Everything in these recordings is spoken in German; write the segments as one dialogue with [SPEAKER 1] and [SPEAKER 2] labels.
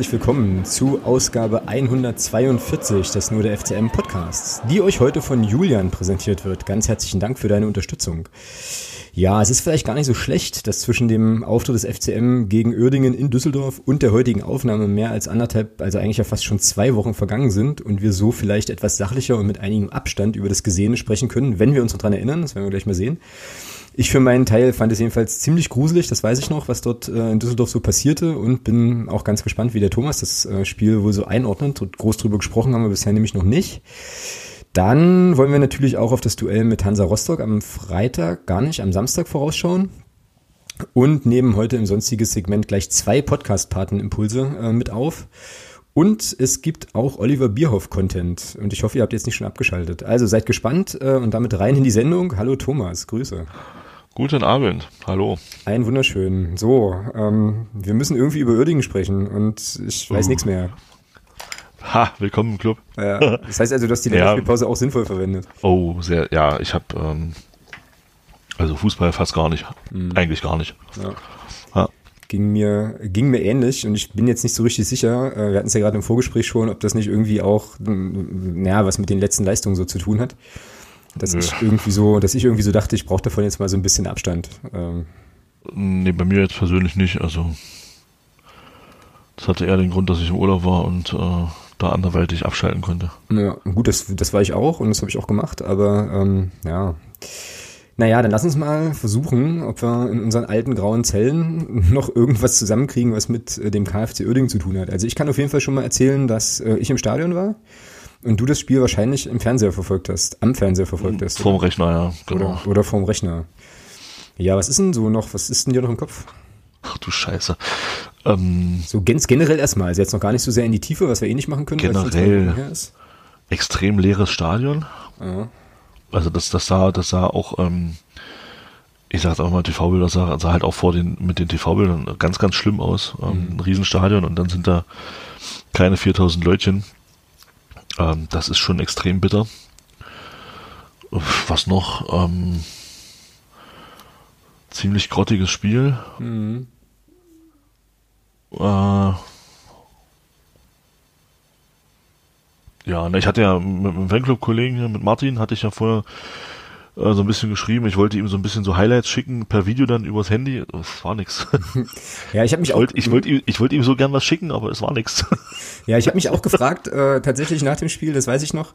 [SPEAKER 1] Herzlich willkommen zu Ausgabe 142 des Nur der FCM Podcasts, die euch heute von Julian präsentiert wird. Ganz herzlichen Dank für deine Unterstützung. Ja, es ist vielleicht gar nicht so schlecht, dass zwischen dem Auftritt des FCM gegen Uerdingen in Düsseldorf und der heutigen Aufnahme mehr als anderthalb, also eigentlich ja fast schon zwei Wochen vergangen sind und wir so vielleicht etwas sachlicher und mit einigem Abstand über das Gesehene sprechen können, wenn wir uns daran erinnern. Das werden wir gleich mal sehen. Ich für meinen Teil fand es jedenfalls ziemlich gruselig, das weiß ich noch, was dort äh, in Düsseldorf so passierte und bin auch ganz gespannt, wie der Thomas das äh, Spiel wohl so einordnet. Groß drüber gesprochen haben wir bisher nämlich noch nicht. Dann wollen wir natürlich auch auf das Duell mit Hansa Rostock am Freitag, gar nicht, am Samstag vorausschauen. Und nehmen heute im sonstiges Segment gleich zwei Podcast-Paten-Impulse äh, mit auf. Und es gibt auch Oliver Bierhoff-Content. Und ich hoffe, ihr habt jetzt nicht schon abgeschaltet. Also seid gespannt äh, und damit rein in die Sendung. Hallo Thomas, Grüße.
[SPEAKER 2] Guten Abend, hallo.
[SPEAKER 1] Ein wunderschön. So, ähm, wir müssen irgendwie über Uerdingen sprechen und ich weiß uh. nichts mehr.
[SPEAKER 2] Ha, willkommen im Club.
[SPEAKER 1] Ja, das heißt also, du hast die Länderspielpause ja. auch sinnvoll verwendet.
[SPEAKER 2] Oh, sehr, ja, ich habe ähm, also Fußball fast gar nicht. Mhm. Eigentlich gar nicht. Ja.
[SPEAKER 1] Ging mir, ging mir ähnlich und ich bin jetzt nicht so richtig sicher, äh, wir hatten es ja gerade im Vorgespräch schon, ob das nicht irgendwie auch, naja, was mit den letzten Leistungen so zu tun hat. Dass Nö. ich irgendwie so, dass ich irgendwie so dachte, ich brauche davon jetzt mal so ein bisschen Abstand. Ähm.
[SPEAKER 2] Nee, bei mir jetzt persönlich nicht. Also das hatte eher den Grund, dass ich im Urlaub war und äh, da anderweitig abschalten konnte.
[SPEAKER 1] Ja, gut, das, das war ich auch und das habe ich auch gemacht, aber ähm, ja. Naja, dann lass uns mal versuchen, ob wir in unseren alten grauen Zellen noch irgendwas zusammenkriegen, was mit äh, dem KfC Uerdingen zu tun hat. Also ich kann auf jeden Fall schon mal erzählen, dass äh, ich im Stadion war und du das Spiel wahrscheinlich im Fernseher verfolgt hast, am Fernseher verfolgt hast.
[SPEAKER 2] Vorm Rechner, ja,
[SPEAKER 1] genau. Oder, oder vorm Rechner. Ja, was ist denn so noch, was ist denn dir noch im Kopf?
[SPEAKER 2] Ach du Scheiße.
[SPEAKER 1] Ähm, so ganz generell erstmal, also jetzt noch gar nicht so sehr in die Tiefe, was wir eh nicht machen können.
[SPEAKER 2] Generell extrem leeres Stadion. Ja. Also das, das sah, das sah auch, ähm, ich sag auch mal, TV-Bilder sah, sah halt auch vor den, mit den TV-Bildern ganz, ganz schlimm aus. Ähm, mhm. Ein Riesenstadion und dann sind da keine 4000 Leutchen. Ähm, das ist schon extrem bitter. Was noch? Ähm, ziemlich grottiges Spiel. Mhm. Äh, ja, ne, ich hatte ja mit einem Fanclub-Kollegen hier, mit Martin, hatte ich ja vorher äh, so ein bisschen geschrieben. Ich wollte ihm so ein bisschen so Highlights schicken per Video dann übers Handy. Das war nix.
[SPEAKER 1] Ja, ich habe mich
[SPEAKER 2] ich wollt, auch. Ich wollte ihm, ich wollte ihm so gern was schicken, aber es war nix.
[SPEAKER 1] Ja, ich habe mich auch gefragt, äh, tatsächlich nach dem Spiel, das weiß ich noch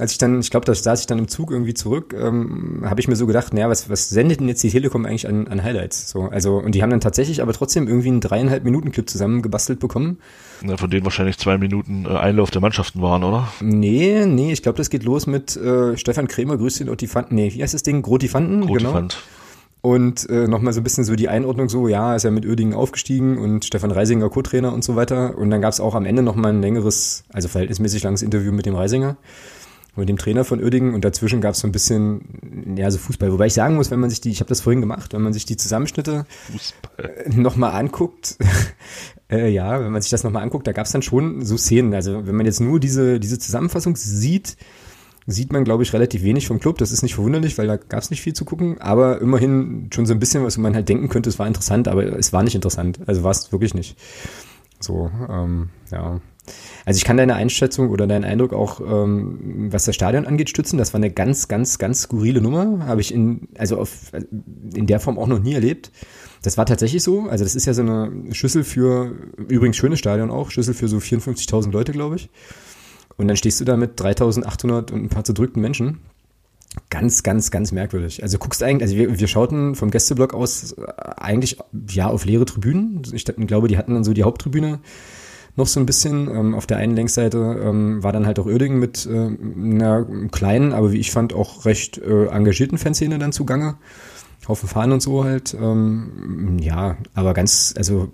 [SPEAKER 1] als ich dann, ich glaube, da saß ich dann im Zug irgendwie zurück, ähm, habe ich mir so gedacht, naja, was, was sendet denn jetzt die Telekom eigentlich an, an Highlights? So, also, und die haben dann tatsächlich aber trotzdem irgendwie einen dreieinhalb Minuten Clip zusammengebastelt bekommen.
[SPEAKER 2] Na, von denen wahrscheinlich zwei Minuten äh, Einlauf der Mannschaften waren, oder?
[SPEAKER 1] Nee, nee, ich glaube, das geht los mit äh, Stefan Krämer, grüß den Otifanten, nee, wie heißt das Ding? Grotifanten,
[SPEAKER 2] Grotifant. genau.
[SPEAKER 1] Und äh, nochmal so ein bisschen so die Einordnung so, ja, ist ja mit Ödingen aufgestiegen und Stefan Reisinger Co-Trainer und so weiter. Und dann gab es auch am Ende nochmal ein längeres, also verhältnismäßig langes Interview mit dem Reisinger mit dem Trainer von Uerdingen und dazwischen gab es so ein bisschen, ja, so Fußball. Wobei ich sagen muss, wenn man sich die, ich habe das vorhin gemacht, wenn man sich die Zusammenschnitte nochmal anguckt, äh, ja, wenn man sich das nochmal anguckt, da gab es dann schon so Szenen. Also wenn man jetzt nur diese, diese Zusammenfassung sieht, sieht man, glaube ich, relativ wenig vom Club. Das ist nicht verwunderlich, weil da gab es nicht viel zu gucken, aber immerhin schon so ein bisschen, was man halt denken könnte, es war interessant, aber es war nicht interessant. Also war es wirklich nicht. So, ähm, ja. Also ich kann deine Einschätzung oder deinen Eindruck auch, ähm, was das Stadion angeht, stützen. Das war eine ganz, ganz, ganz skurrile Nummer. Habe ich in, also auf, in der Form auch noch nie erlebt. Das war tatsächlich so. Also das ist ja so eine Schüssel für, übrigens schönes Stadion auch, Schüssel für so 54.000 Leute, glaube ich. Und dann stehst du da mit 3.800 und ein paar zerdrückten Menschen. Ganz, ganz, ganz merkwürdig. Also guckst eigentlich, also wir, wir schauten vom Gästeblock aus äh, eigentlich ja auf leere Tribünen. Ich glaube, die hatten dann so die Haupttribüne noch so ein bisschen. Ähm, auf der einen Längsseite ähm, war dann halt auch Uerdingen mit äh, einer kleinen, aber wie ich fand auch recht äh, engagierten Fanszene dann zugange. Haufen Fahren und so halt. Ähm, ja, aber ganz, also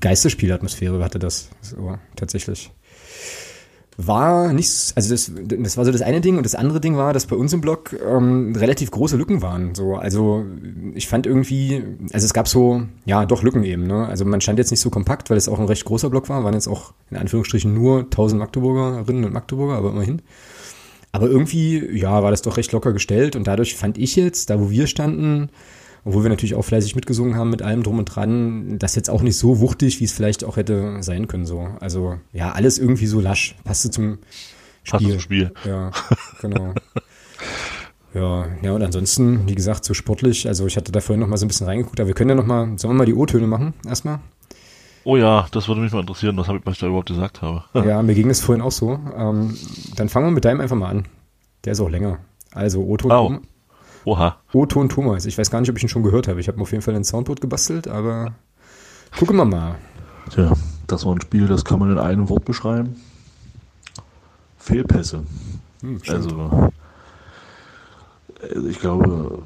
[SPEAKER 1] Geisterspielatmosphäre hatte das so, tatsächlich war nicht, also das, das war so das eine Ding und das andere Ding war, dass bei uns im Blog ähm, relativ große Lücken waren. So, also ich fand irgendwie, also es gab so, ja, doch Lücken eben. Ne? Also man stand jetzt nicht so kompakt, weil es auch ein recht großer Blog war, waren jetzt auch in Anführungsstrichen nur 1000 Magdeburgerinnen und Magdeburger, aber immerhin. Aber irgendwie, ja, war das doch recht locker gestellt und dadurch fand ich jetzt, da wo wir standen, obwohl wir natürlich auch fleißig mitgesungen haben mit allem drum und dran, das jetzt auch nicht so wuchtig, wie es vielleicht auch hätte sein können. So. Also ja, alles irgendwie so lasch. Passte zum Spiel. Passte zum
[SPEAKER 2] Spiel.
[SPEAKER 1] Ja, genau. ja, ja, und ansonsten, wie gesagt, so sportlich, also ich hatte da vorhin noch mal so ein bisschen reingeguckt, aber wir können ja noch mal, sollen wir mal die O-Töne machen, erstmal?
[SPEAKER 2] Oh ja, das würde mich mal interessieren, was, hab ich, was ich da überhaupt gesagt habe.
[SPEAKER 1] ja, mir ging es vorhin auch so. Ähm, dann fangen wir mit deinem einfach mal an. Der ist auch länger. Also O-Ton.
[SPEAKER 2] Oh. Oha.
[SPEAKER 1] O-Ton Thomas. Ich weiß gar nicht, ob ich ihn schon gehört habe. Ich habe auf jeden Fall ein Soundboard gebastelt, aber gucken wir mal.
[SPEAKER 2] Tja, das war ein Spiel, das kann man in einem Wort beschreiben. Fehlpässe. Hm, also, ich glaube,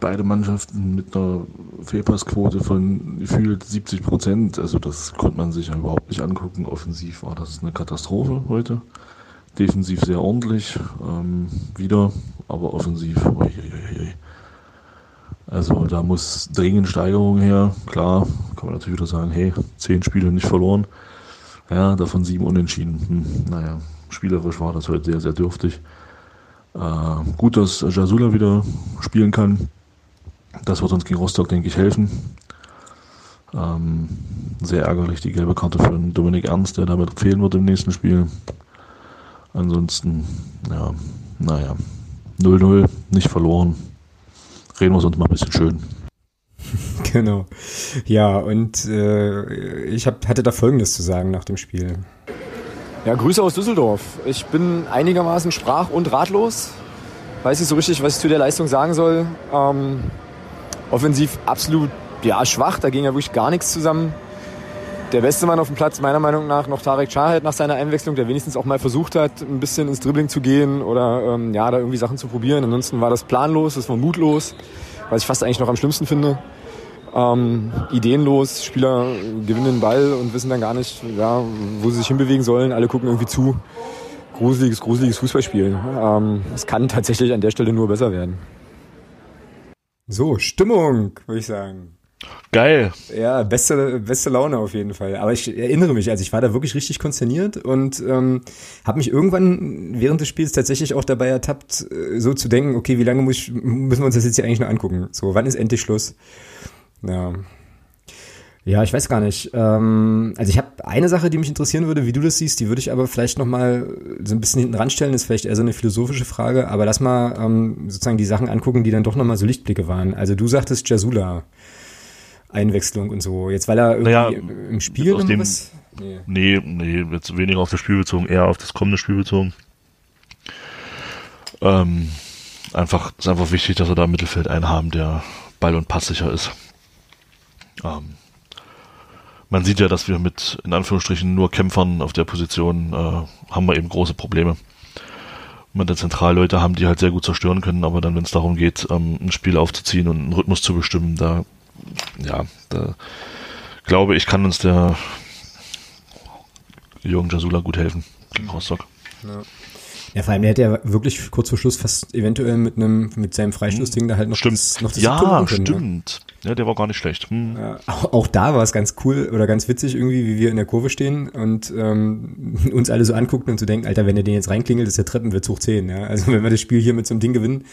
[SPEAKER 2] beide Mannschaften mit einer Fehlpassquote von gefühlt 70 Prozent. Also das konnte man sich ja überhaupt nicht angucken. Offensiv war das eine Katastrophe heute. Defensiv sehr ordentlich, ähm, wieder, aber offensiv. Ui. Also da muss dringend Steigerung her. Klar, kann man natürlich wieder sagen, hey, zehn Spiele nicht verloren. Ja, davon sieben unentschieden. Hm, naja, spielerisch war das heute sehr, sehr dürftig. Äh, gut, dass Jasula wieder spielen kann. Das wird uns gegen Rostock, denke ich, helfen. Ähm, sehr ärgerlich die gelbe Karte für Dominik Ernst, der damit fehlen wird im nächsten Spiel. Ansonsten, ja, naja, 0-0, nicht verloren. Reden wir uns mal ein bisschen schön.
[SPEAKER 1] Genau. Ja, und äh, ich hab, hatte da Folgendes zu sagen nach dem Spiel.
[SPEAKER 3] Ja, Grüße aus Düsseldorf. Ich bin einigermaßen sprach- und ratlos. Weiß nicht so richtig, was ich zu der Leistung sagen soll. Ähm, offensiv absolut ja, schwach, da ging ja wirklich gar nichts zusammen der beste Mann auf dem Platz, meiner Meinung nach, noch Tarek Chahed nach seiner Einwechslung, der wenigstens auch mal versucht hat, ein bisschen ins Dribbling zu gehen oder ähm, ja, da irgendwie Sachen zu probieren. Ansonsten war das planlos, das war mutlos, was ich fast eigentlich noch am schlimmsten finde. Ähm, ideenlos, Spieler gewinnen den Ball und wissen dann gar nicht, ja, wo sie sich hinbewegen sollen. Alle gucken irgendwie zu. Gruseliges, gruseliges Fußballspiel. Ähm, es kann tatsächlich an der Stelle nur besser werden.
[SPEAKER 1] So, Stimmung, würde ich sagen.
[SPEAKER 2] Geil.
[SPEAKER 1] Ja, beste, beste Laune auf jeden Fall. Aber ich erinnere mich, also ich war da wirklich richtig konzerniert und ähm, habe mich irgendwann während des Spiels tatsächlich auch dabei ertappt, äh, so zu denken, okay, wie lange muss ich, müssen wir uns das jetzt hier eigentlich noch angucken? So, wann ist endlich Schluss? Ja. Ja, ich weiß gar nicht. Ähm, also ich habe eine Sache, die mich interessieren würde, wie du das siehst, die würde ich aber vielleicht nochmal so ein bisschen hinten ranstellen, ist vielleicht eher so eine philosophische Frage, aber lass mal ähm, sozusagen die Sachen angucken, die dann doch nochmal so Lichtblicke waren. Also du sagtest Jasula. Einwechslung und so. Jetzt weil er irgendwie naja, im Spiel
[SPEAKER 2] aus dem, was? Nee. nee, nee, jetzt weniger auf das Spiel bezogen, eher auf das kommende Spiel bezogen. Ähm, einfach, ist einfach wichtig, dass wir da im Mittelfeld einen haben, der ball- und passsicher ist. Ähm, man sieht ja, dass wir mit, in Anführungsstrichen, nur Kämpfern auf der Position äh, haben wir eben große Probleme. Man da Zentralleute haben, die halt sehr gut zerstören können, aber dann, wenn es darum geht, ähm, ein Spiel aufzuziehen und einen Rhythmus zu bestimmen, da ja, da glaube ich, kann uns der Jürgen Jasula gut helfen gegen Rostock.
[SPEAKER 1] Ja. Ja, vor allem, der hätte ja wirklich kurz vor Schluss fast eventuell mit einem, mit seinem Freistoßding da halt noch
[SPEAKER 2] stimmt. das, noch das Ja, können, ne? stimmt. Ne? Ja, der war gar nicht schlecht. Hm.
[SPEAKER 1] Ja, auch, auch, da war es ganz cool oder ganz witzig irgendwie, wie wir in der Kurve stehen und ähm, uns alle so angucken und zu so denken, Alter, wenn der den jetzt reinklingelt, ist der Treppenwitz hoch 10. Ja? Also wenn wir das Spiel hier mit so einem Ding gewinnen,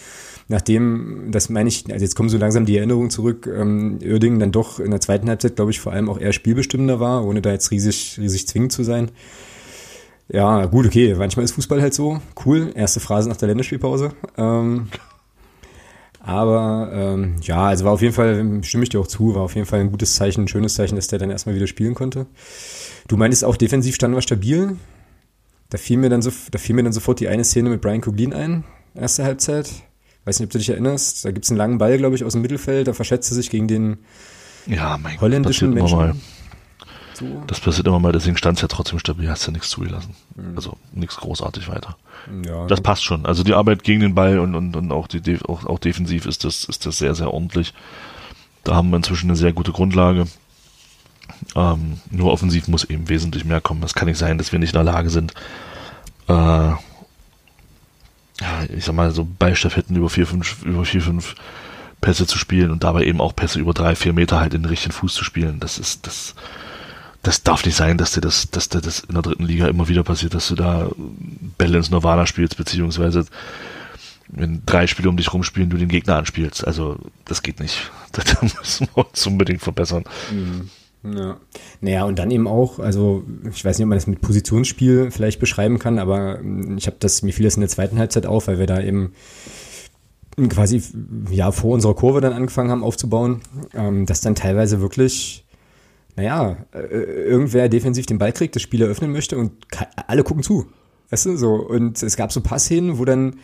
[SPEAKER 1] nachdem, das meine ich, also jetzt kommen so langsam die Erinnerungen zurück, ähm, dann doch in der zweiten Halbzeit, glaube ich, vor allem auch eher spielbestimmender war, ohne da jetzt riesig, riesig zwingend zu sein. Ja, gut, okay, manchmal ist Fußball halt so. Cool, erste Phrase nach der Länderspielpause. Ähm, aber ähm, ja, also war auf jeden Fall, stimme ich dir auch zu, war auf jeden Fall ein gutes Zeichen, ein schönes Zeichen, dass der dann erstmal wieder spielen konnte. Du meintest auch, defensiv standen wir stabil. Da fiel mir dann so, da fiel mir dann sofort die eine Szene mit Brian Kuglin ein, erste Halbzeit. Weiß nicht, ob du dich erinnerst. Da gibt es einen langen Ball, glaube ich, aus dem Mittelfeld. Da verschätzt er sich gegen den
[SPEAKER 2] ja, mein
[SPEAKER 1] holländischen
[SPEAKER 2] Gott, Menschen. So. Das passiert immer mal, deswegen stand es ja trotzdem stabil, hast ja nichts zugelassen. Mhm. Also nichts großartig weiter. Ja, das passt schon. Also die Arbeit gegen den Ball und, und, und auch, die, auch, auch defensiv ist das, ist das sehr, sehr ordentlich. Da haben wir inzwischen eine sehr gute Grundlage. Ähm, nur offensiv muss eben wesentlich mehr kommen. Es kann nicht sein, dass wir nicht in der Lage sind, äh, ich sag mal, so Ballstaffetten über vier, fünf, über vier, fünf Pässe zu spielen und dabei eben auch Pässe über drei, vier Meter halt in den richtigen Fuß zu spielen. Das ist, das, das darf nicht sein, dass dir das, dass dir das in der dritten Liga immer wieder passiert, dass du da Bälle ins Nirvana spielst, beziehungsweise wenn drei Spiele um dich rumspielen, du den Gegner anspielst. Also das geht nicht. Da müssen wir uns unbedingt verbessern.
[SPEAKER 1] Mhm. Ja. Naja, und dann eben auch, also ich weiß nicht, ob man das mit Positionsspiel vielleicht beschreiben kann, aber ähm, ich habe das, mir fiel das in der zweiten Halbzeit auf, weil wir da eben quasi ja vor unserer Kurve dann angefangen haben aufzubauen, ähm, dass dann teilweise wirklich, naja, äh, irgendwer defensiv den Ball kriegt, das Spiel eröffnen möchte und alle gucken zu. Weißt du, so. Und es gab so Passszenen, wo dann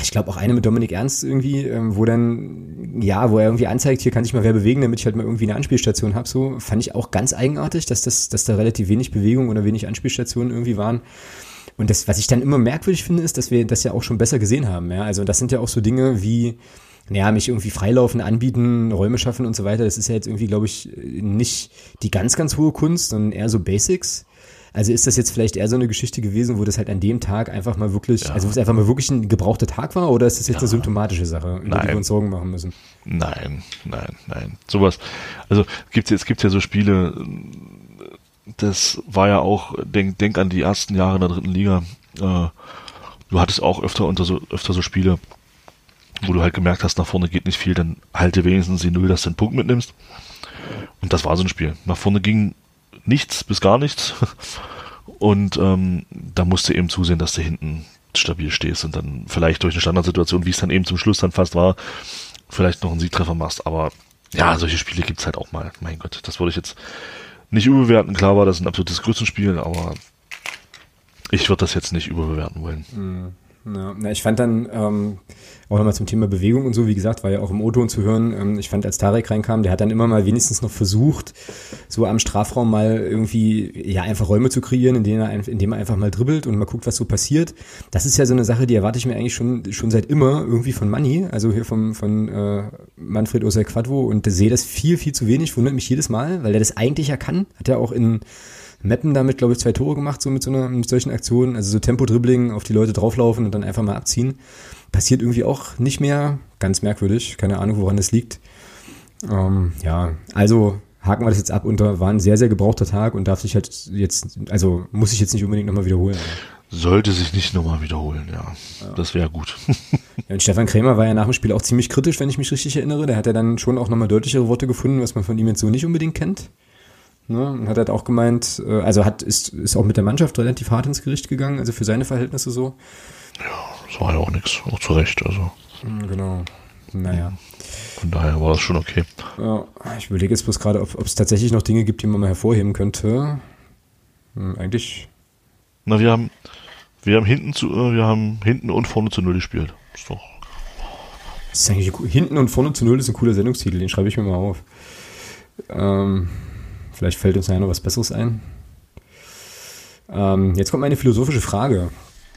[SPEAKER 1] ich glaube auch eine mit Dominik Ernst irgendwie, ähm, wo dann, ja, wo er irgendwie anzeigt, hier kann sich mal wer bewegen, damit ich halt mal irgendwie eine Anspielstation habe. So fand ich auch ganz eigenartig, dass das, dass da relativ wenig Bewegung oder wenig Anspielstationen irgendwie waren. Und das, was ich dann immer merkwürdig finde, ist, dass wir das ja auch schon besser gesehen haben. Ja? Also das sind ja auch so Dinge wie, naja, mich irgendwie freilaufen, anbieten, Räume schaffen und so weiter. Das ist ja jetzt irgendwie, glaube ich, nicht die ganz, ganz hohe Kunst, sondern eher so Basics. Also ist das jetzt vielleicht eher so eine Geschichte gewesen, wo das halt an dem Tag einfach mal wirklich, ja. also wo es einfach mal wirklich ein gebrauchter Tag war oder ist das jetzt ja. eine symptomatische Sache, über nein. die wir uns Sorgen machen müssen?
[SPEAKER 2] Nein, nein, nein. Sowas. Also gibt's es gibt ja so Spiele, das war ja auch, denk, denk an die ersten Jahre in der dritten Liga. Äh, du hattest auch öfter unter so, öfter so Spiele, wo du halt gemerkt hast, nach vorne geht nicht viel, dann halte wenigstens die Null, dass du einen Punkt mitnimmst. Und das war so ein Spiel. Nach vorne ging nichts bis gar nichts. Und ähm, da musst du eben zusehen, dass du hinten stabil stehst und dann vielleicht durch eine Standardsituation, wie es dann eben zum Schluss dann fast war, vielleicht noch einen Siegtreffer machst. Aber ja, solche Spiele gibt's halt auch mal. Mein Gott, das würde ich jetzt nicht überbewerten. Klar war das ein absolutes Größenspiel, aber ich würde das jetzt nicht überbewerten wollen.
[SPEAKER 1] Mhm. Ja, na, ich fand dann ähm, auch nochmal zum Thema Bewegung und so, wie gesagt, war ja auch im O-Ton zu hören. Ähm, ich fand, als Tarek reinkam, der hat dann immer mal wenigstens noch versucht, so am Strafraum mal irgendwie, ja, einfach Räume zu kreieren, in denen er, in dem er einfach mal dribbelt und mal guckt, was so passiert. Das ist ja so eine Sache, die erwarte ich mir eigentlich schon, schon seit immer irgendwie von Manni, also hier vom, von äh, Manfred Osei Quadvo und sehe das viel, viel zu wenig, wundert mich jedes Mal, weil er das eigentlich ja kann. Hat er auch in Meppen damit, glaube ich, zwei Tore gemacht, so mit so einer, mit solchen Aktionen. Also so Tempo-Dribbling, auf die Leute drauflaufen und dann einfach mal abziehen. Passiert irgendwie auch nicht mehr. Ganz merkwürdig. Keine Ahnung, woran das liegt. Ähm, ja, also haken wir das jetzt ab und da war ein sehr, sehr gebrauchter Tag und darf sich halt jetzt, also muss ich jetzt nicht unbedingt nochmal wiederholen.
[SPEAKER 2] Sollte sich nicht nochmal wiederholen, ja. ja. Das wäre gut.
[SPEAKER 1] ja, und Stefan Krämer war ja nach dem Spiel auch ziemlich kritisch, wenn ich mich richtig erinnere. Der hat ja dann schon auch nochmal deutlichere Worte gefunden, was man von ihm jetzt so nicht unbedingt kennt. Ne? Und hat halt auch gemeint, äh, also hat, ist, ist auch mit der Mannschaft relativ hart ins Gericht gegangen, also für seine Verhältnisse so.
[SPEAKER 2] Ja, das war ja auch nichts, auch zu Recht, also.
[SPEAKER 1] Hm, genau. Naja.
[SPEAKER 2] Von daher war das schon okay.
[SPEAKER 1] Ja, ich überlege jetzt bloß gerade, ob es tatsächlich noch Dinge gibt, die man mal hervorheben könnte. Hm, eigentlich.
[SPEAKER 2] Na, wir haben, wir haben hinten zu, äh, wir haben hinten und vorne zu Null gespielt. Ist doch.
[SPEAKER 1] Das ist eigentlich hinten und vorne zu Null ist ein cooler Sendungstitel, den schreibe ich mir mal auf. Ähm, Vielleicht fällt uns ja noch was Besseres ein. Ähm, jetzt kommt meine philosophische Frage.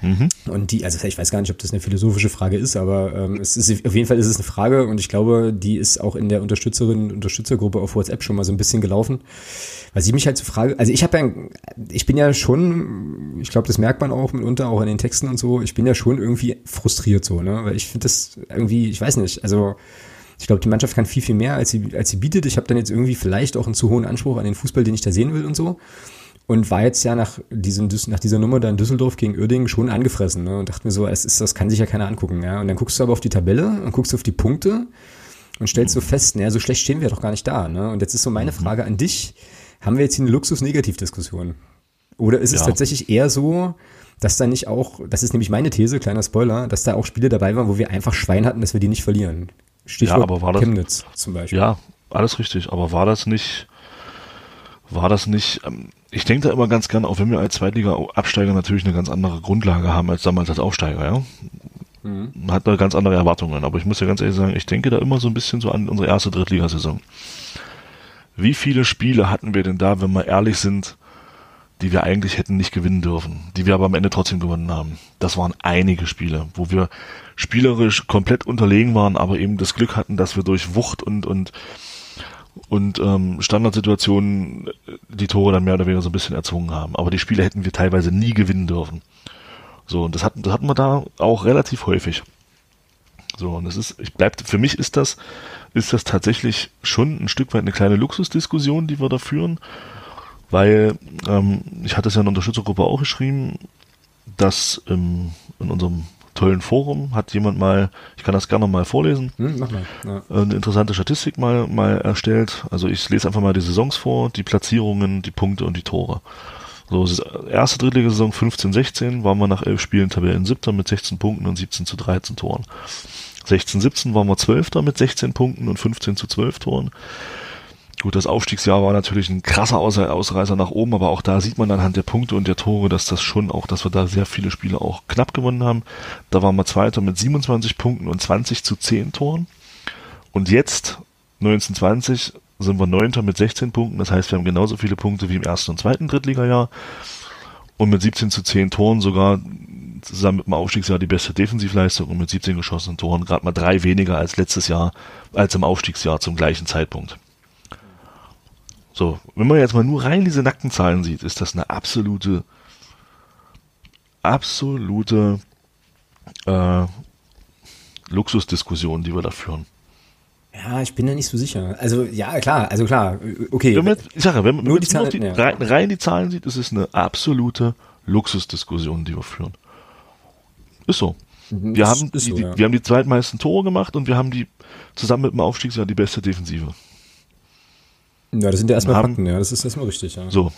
[SPEAKER 1] Mhm. Und die, also ich weiß gar nicht, ob das eine philosophische Frage ist, aber ähm, es ist auf jeden Fall ist es eine Frage und ich glaube, die ist auch in der Unterstützerinnen Unterstützergruppe auf WhatsApp schon mal so ein bisschen gelaufen. Weil sie mich halt so frage, also ich habe ja, ich bin ja schon, ich glaube, das merkt man auch mitunter, auch in den Texten und so, ich bin ja schon irgendwie frustriert so, ne? Weil ich finde das irgendwie, ich weiß nicht, also ich glaube, die Mannschaft kann viel, viel mehr, als sie, als sie bietet. Ich habe dann jetzt irgendwie vielleicht auch einen zu hohen Anspruch an den Fußball, den ich da sehen will und so. Und war jetzt ja nach, diesem, nach dieser Nummer da in Düsseldorf gegen Uerdingen schon angefressen ne? und dachte mir so, es ist, das kann sich ja keiner angucken. Ja? Und dann guckst du aber auf die Tabelle und guckst auf die Punkte und stellst so fest, naja, so schlecht stehen wir doch gar nicht da. Ne? Und jetzt ist so meine mhm. Frage an dich, haben wir jetzt hier eine Luxus-Negativ-Diskussion? Oder ist es ja. tatsächlich eher so, dass da nicht auch, das ist nämlich meine These, kleiner Spoiler, dass da auch Spiele dabei waren, wo wir einfach Schwein hatten, dass wir die nicht verlieren.
[SPEAKER 2] Stichwort ja, aber war das, Chemnitz zum Beispiel. Ja, alles richtig. Aber war das nicht, war das nicht, ähm, ich denke da immer ganz gern, auch wenn wir als Zweitliga-Absteiger natürlich eine ganz andere Grundlage haben als damals als Aufsteiger, ja. Mhm. Man hat da ganz andere Erwartungen. Aber ich muss ja ganz ehrlich sagen, ich denke da immer so ein bisschen so an unsere erste Drittligasaison. Wie viele Spiele hatten wir denn da, wenn wir ehrlich sind, die wir eigentlich hätten nicht gewinnen dürfen, die wir aber am Ende trotzdem gewonnen haben? Das waren einige Spiele, wo wir spielerisch komplett unterlegen waren, aber eben das Glück hatten, dass wir durch Wucht und und und ähm, Standardsituationen die Tore dann mehr oder weniger so ein bisschen erzwungen haben. Aber die Spiele hätten wir teilweise nie gewinnen dürfen. So, und das hatten, das hatten wir da auch relativ häufig. So, und das ist, ich bleibt, für mich ist das, ist das tatsächlich schon ein Stück weit eine kleine Luxusdiskussion, die wir da führen, weil ähm, ich hatte es ja in der Unterstützergruppe auch geschrieben, dass ähm, in unserem tollen Forum hat jemand mal, ich kann das gerne mal vorlesen, hm, mach mal. Ja. eine interessante Statistik mal, mal erstellt. Also ich lese einfach mal die Saisons vor, die Platzierungen, die Punkte und die Tore. So, erste Drittligasaison 15-16 waren wir nach elf Spielen Tabellen siebter mit 16 Punkten und 17 zu 13 Toren. 16-17 waren wir Zwölfter mit 16 Punkten und 15 zu 12 Toren. Gut, das Aufstiegsjahr war natürlich ein krasser Ausreißer nach oben, aber auch da sieht man anhand der Punkte und der Tore, dass das schon auch, dass wir da sehr viele Spiele auch knapp gewonnen haben. Da waren wir Zweiter mit 27 Punkten und 20 zu 10 Toren. Und jetzt, 1920, sind wir Neunter mit 16 Punkten. Das heißt, wir haben genauso viele Punkte wie im ersten und zweiten Drittligajahr. Und mit 17 zu 10 Toren sogar zusammen mit dem Aufstiegsjahr die beste Defensivleistung und mit 17 geschossenen Toren gerade mal drei weniger als letztes Jahr, als im Aufstiegsjahr zum gleichen Zeitpunkt. So, wenn man jetzt mal nur rein diese nackten Zahlen sieht, ist das eine absolute, absolute äh, Luxusdiskussion, die wir da führen.
[SPEAKER 1] Ja, ich bin da nicht so sicher. Also ja, klar, also klar, okay.
[SPEAKER 2] Wenn man, ich sage, wenn man nur die Zahlen, die, ja. rein, rein, die Zahlen sieht, ist es eine absolute Luxusdiskussion, die wir führen. Ist so. Mhm, wir, haben die, so, ja. wir haben die zweitmeisten Tore gemacht und wir haben die zusammen mit dem Aufstiegsjahr die beste Defensive.
[SPEAKER 1] Ja, das sind ja erstmal Fakten, ja, das ist erstmal richtig, ja.
[SPEAKER 2] So.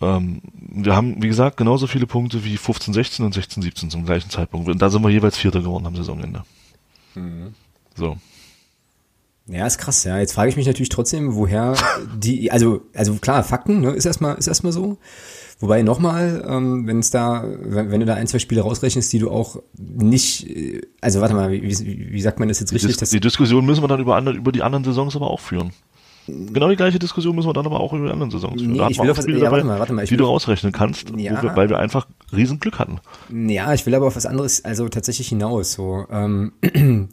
[SPEAKER 2] Ähm, wir haben, wie gesagt, genauso viele Punkte wie 15, 16 und 16, 17 zum gleichen Zeitpunkt. Und da sind wir jeweils Vierter geworden am Saisonende. Mhm. So.
[SPEAKER 1] Ja, ist krass, ja. Jetzt frage ich mich natürlich trotzdem, woher die, also, also klar, Fakten, ne, ist erstmal, ist erstmal so. Wobei nochmal, ähm, wenn es da, wenn, wenn, du da ein, zwei Spiele rausrechnest, die du auch nicht, äh, also warte mal, wie, wie, wie sagt man das jetzt richtig?
[SPEAKER 2] Die, Dis die Diskussion müssen wir dann über, andere, über die anderen Saisons aber auch führen. Genau die gleiche Diskussion müssen wir dann aber auch über die anderen Saisons führen. Nee,
[SPEAKER 1] ich will auf was, ja, dabei, warte mal, warte mal,
[SPEAKER 2] die du rausrechnen kannst, ja, wir, weil wir einfach riesen Glück hatten.
[SPEAKER 1] Ja, ich will aber auf was anderes, also tatsächlich hinaus. So, ähm,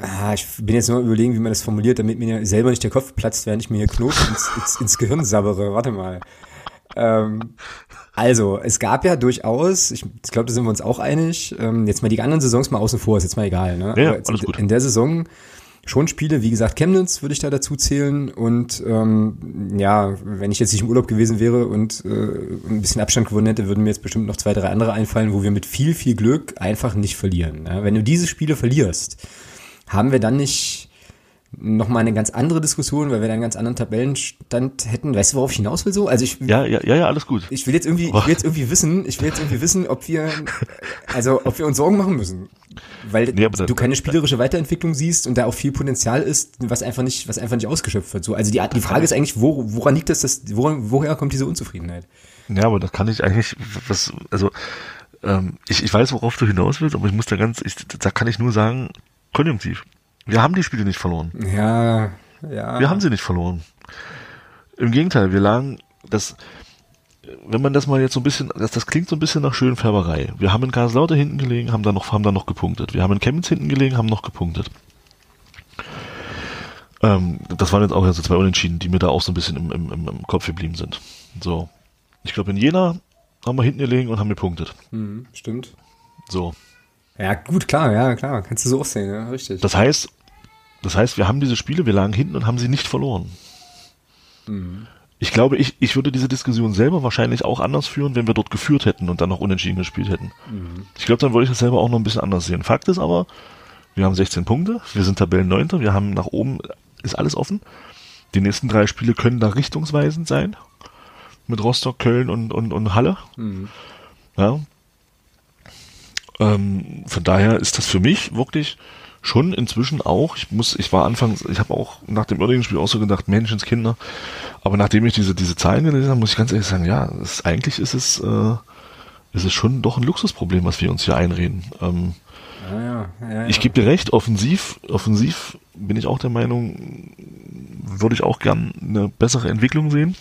[SPEAKER 1] ah, ich bin jetzt nur überlegen, wie man das formuliert, damit mir selber nicht der Kopf platzt, während ich mir hier Knoten ins, ins, ins Gehirn sabbere. Warte mal. Ähm, also, es gab ja durchaus, ich, ich glaube, da sind wir uns auch einig, ähm, jetzt mal die anderen Saisons mal außen vor, ist jetzt mal egal. Ne?
[SPEAKER 2] Ja, alles gut.
[SPEAKER 1] In der Saison schon Spiele, wie gesagt, Chemnitz würde ich da dazu zählen und ähm, ja, wenn ich jetzt nicht im Urlaub gewesen wäre und äh, ein bisschen Abstand gewonnen hätte, würden mir jetzt bestimmt noch zwei, drei andere einfallen, wo wir mit viel, viel Glück einfach nicht verlieren. Ja? Wenn du diese Spiele verlierst, haben wir dann nicht nochmal eine ganz andere Diskussion, weil wir dann einen ganz anderen Tabellenstand hätten. Weißt du, worauf ich hinaus will so? Also ich
[SPEAKER 2] ja ja ja, ja alles gut.
[SPEAKER 1] Ich will jetzt irgendwie, ich will jetzt irgendwie wissen, ich will jetzt irgendwie wissen, ob wir also ob wir uns Sorgen machen müssen, weil nee, du keine spielerische Weiterentwicklung siehst und da auch viel Potenzial ist, was einfach nicht was einfach nicht ausgeschöpft wird. So also die die Frage ist eigentlich, wo, woran liegt das, das wo, woher kommt diese Unzufriedenheit?
[SPEAKER 2] Ja, aber das kann ich eigentlich was also ähm, ich, ich weiß, worauf du hinaus willst, aber ich muss da ganz, ich, da kann ich nur sagen, konjunktiv. Wir haben die Spiele nicht verloren.
[SPEAKER 1] Ja, ja.
[SPEAKER 2] Wir haben sie nicht verloren. Im Gegenteil, wir lagen, das, wenn man das mal jetzt so ein bisschen, das, das klingt so ein bisschen nach Schönfärberei. Wir haben in Kaiserslautern hinten gelegen, haben da noch, haben da noch gepunktet. Wir haben in Chemnitz hinten gelegen, haben noch gepunktet. Ähm, das waren jetzt auch jetzt zwei Unentschieden, die mir da auch so ein bisschen im, im, im Kopf geblieben sind. So. Ich glaube, in Jena haben wir hinten gelegen und haben gepunktet.
[SPEAKER 1] Mhm, stimmt.
[SPEAKER 2] So.
[SPEAKER 1] Ja, gut, klar, ja, klar. Kannst du so auch sehen, ja, richtig.
[SPEAKER 2] Das heißt, das heißt, wir haben diese Spiele, wir lagen hinten und haben sie nicht verloren. Mhm. Ich glaube, ich, ich würde diese Diskussion selber wahrscheinlich auch anders führen, wenn wir dort geführt hätten und dann noch unentschieden gespielt hätten. Mhm. Ich glaube, dann würde ich das selber auch noch ein bisschen anders sehen. Fakt ist aber, wir haben 16 Punkte, wir sind Tabellenneunter, wir haben nach oben, ist alles offen. Die nächsten drei Spiele können da richtungsweisend sein. Mit Rostock, Köln und, und, und Halle. Mhm. Ja. Ähm, von daher ist das für mich wirklich schon inzwischen auch, ich muss, ich war anfangs, ich habe auch nach dem Oerdingen-Spiel auch so gedacht, Menschenskinder, aber nachdem ich diese, diese Zahlen gelesen habe, muss ich ganz ehrlich sagen, ja, ist, eigentlich ist es, äh, ist es schon doch ein Luxusproblem, was wir uns hier einreden. Ähm, ja, ja, ja, ich gebe dir recht, offensiv, offensiv bin ich auch der Meinung, würde ich auch gern eine bessere Entwicklung sehen.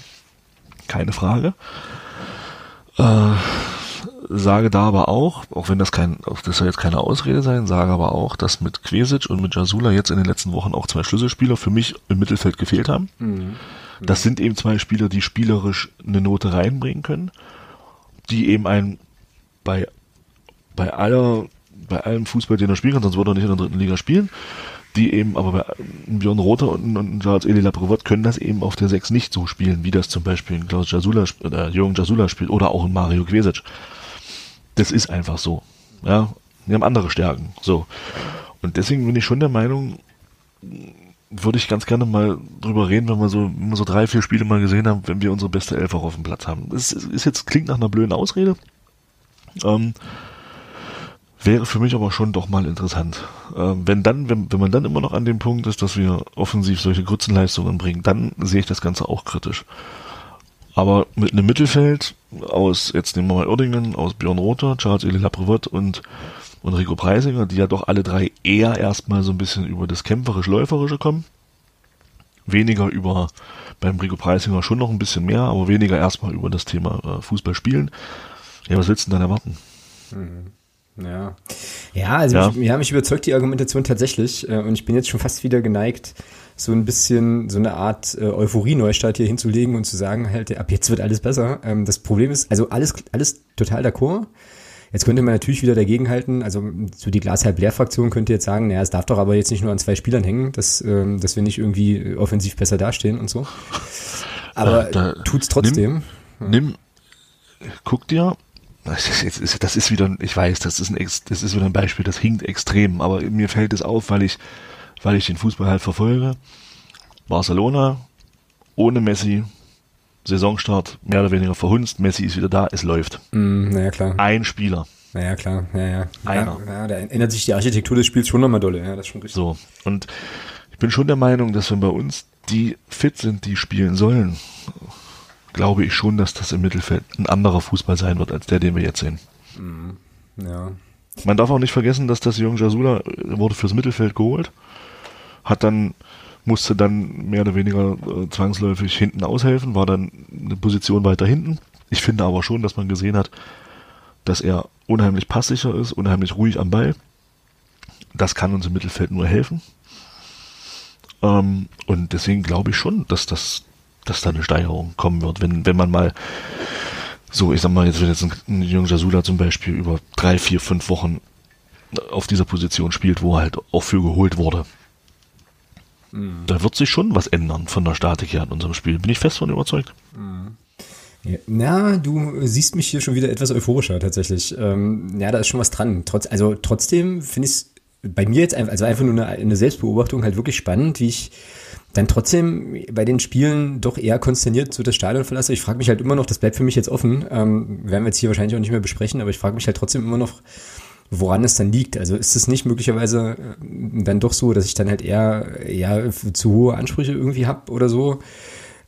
[SPEAKER 2] Keine Frage. Äh, sage da aber auch, auch wenn das kein, das soll jetzt keine Ausrede sein, sage aber auch, dass mit Quesic und mit Jasula jetzt in den letzten Wochen auch zwei Schlüsselspieler für mich im Mittelfeld gefehlt haben. Mhm. Das sind eben zwei Spieler, die spielerisch eine Note reinbringen können, die eben ein bei bei aller bei allem Fußball, den er spielen kann, sonst würde er nicht in der dritten Liga spielen, die eben, aber bei Björn Rother und, und Charles Eli Laprevot können das eben auf der 6 nicht so spielen, wie das zum Beispiel in Klaus Jasula, äh, Jürgen Jasula spielt oder auch in Mario Quesic. Das ist einfach so. Ja, Die haben andere Stärken. So. Und deswegen bin ich schon der Meinung, würde ich ganz gerne mal drüber reden, wenn wir so, wenn wir so drei, vier Spiele mal gesehen haben, wenn wir unsere beste Elf auch auf dem Platz haben. Das ist jetzt, klingt nach einer blöden Ausrede. Ähm, wäre für mich aber schon doch mal interessant. Ähm, wenn dann, wenn, wenn man dann immer noch an dem Punkt ist, dass wir offensiv solche Grützenleistungen bringen, dann sehe ich das Ganze auch kritisch. Aber mit einem Mittelfeld aus, jetzt nehmen wir mal Uerdingen, aus Björn Rother, Charles Eli Laprevot und und Rico Preisinger, die ja doch alle drei eher erstmal so ein bisschen über das kämpferisch-läuferische kommen. Weniger über, beim Rico Preisinger schon noch ein bisschen mehr, aber weniger erstmal über das Thema äh, Fußball spielen. Ja, was willst du denn dann erwarten?
[SPEAKER 1] Mhm. Ja. Ja, also ja. Mich, ja, mich überzeugt die Argumentation tatsächlich äh, und ich bin jetzt schon fast wieder geneigt, so ein bisschen so eine Art äh, Euphorie-Neustart hier hinzulegen und zu sagen, halt, ab jetzt wird alles besser. Ähm, das Problem ist, also alles, alles total d'accord. Jetzt könnte man natürlich wieder dagegenhalten, also so die Glas halb leer Fraktion könnte jetzt sagen, naja, es darf doch aber jetzt nicht nur an zwei Spielern hängen, dass, ähm, dass wir nicht irgendwie offensiv besser dastehen und so. Aber äh, tut's trotzdem.
[SPEAKER 2] Nimm, nimm, guck dir, das ist, das ist wieder, ich weiß, das ist, ein, das ist wieder ein Beispiel, das hinkt extrem, aber mir fällt es auf, weil ich, weil ich den Fußball halt verfolge. Barcelona ohne Messi Saisonstart mehr oder weniger verhunzt. Messi ist wieder da, es läuft.
[SPEAKER 1] Mm, naja, klar.
[SPEAKER 2] Ein Spieler.
[SPEAKER 1] Naja, klar. Ja, ja.
[SPEAKER 2] Einer.
[SPEAKER 1] Ja, ja, da ändert sich die Architektur des Spiels schon nochmal dolle. Ja, das ist schon richtig.
[SPEAKER 2] So. Und ich bin schon der Meinung, dass wenn bei uns die fit sind, die spielen sollen, glaube ich schon, dass das im Mittelfeld ein anderer Fußball sein wird, als der, den wir jetzt sehen.
[SPEAKER 1] Mm, ja.
[SPEAKER 2] Man darf auch nicht vergessen, dass das Jürgen Jasula wurde fürs Mittelfeld geholt, hat dann musste dann mehr oder weniger äh, zwangsläufig hinten aushelfen, war dann eine Position weiter hinten. Ich finde aber schon, dass man gesehen hat, dass er unheimlich passsicher ist, unheimlich ruhig am Ball. Das kann uns im Mittelfeld nur helfen. Ähm, und deswegen glaube ich schon, dass das, dass da eine Steigerung kommen wird, wenn, wenn man mal so, ich sag mal, jetzt wird jetzt ein, ein Jürgen Jasula zum Beispiel über drei, vier, fünf Wochen auf dieser Position spielt, wo er halt auch für geholt wurde. Da wird sich schon was ändern von der Statik her in unserem Spiel. Bin ich fest von überzeugt.
[SPEAKER 1] Ja, na, du siehst mich hier schon wieder etwas euphorischer tatsächlich. Ähm, ja, da ist schon was dran. Trotz, also trotzdem finde ich es bei mir jetzt einfach, also einfach nur eine, eine Selbstbeobachtung halt wirklich spannend, wie ich dann trotzdem bei den Spielen doch eher konsterniert so das Stadion verlasse. Ich frage mich halt immer noch, das bleibt für mich jetzt offen, ähm, werden wir jetzt hier wahrscheinlich auch nicht mehr besprechen, aber ich frage mich halt trotzdem immer noch, woran es dann liegt. Also ist es nicht möglicherweise äh, dann doch so, dass ich dann halt eher, eher zu hohe Ansprüche irgendwie habe oder so.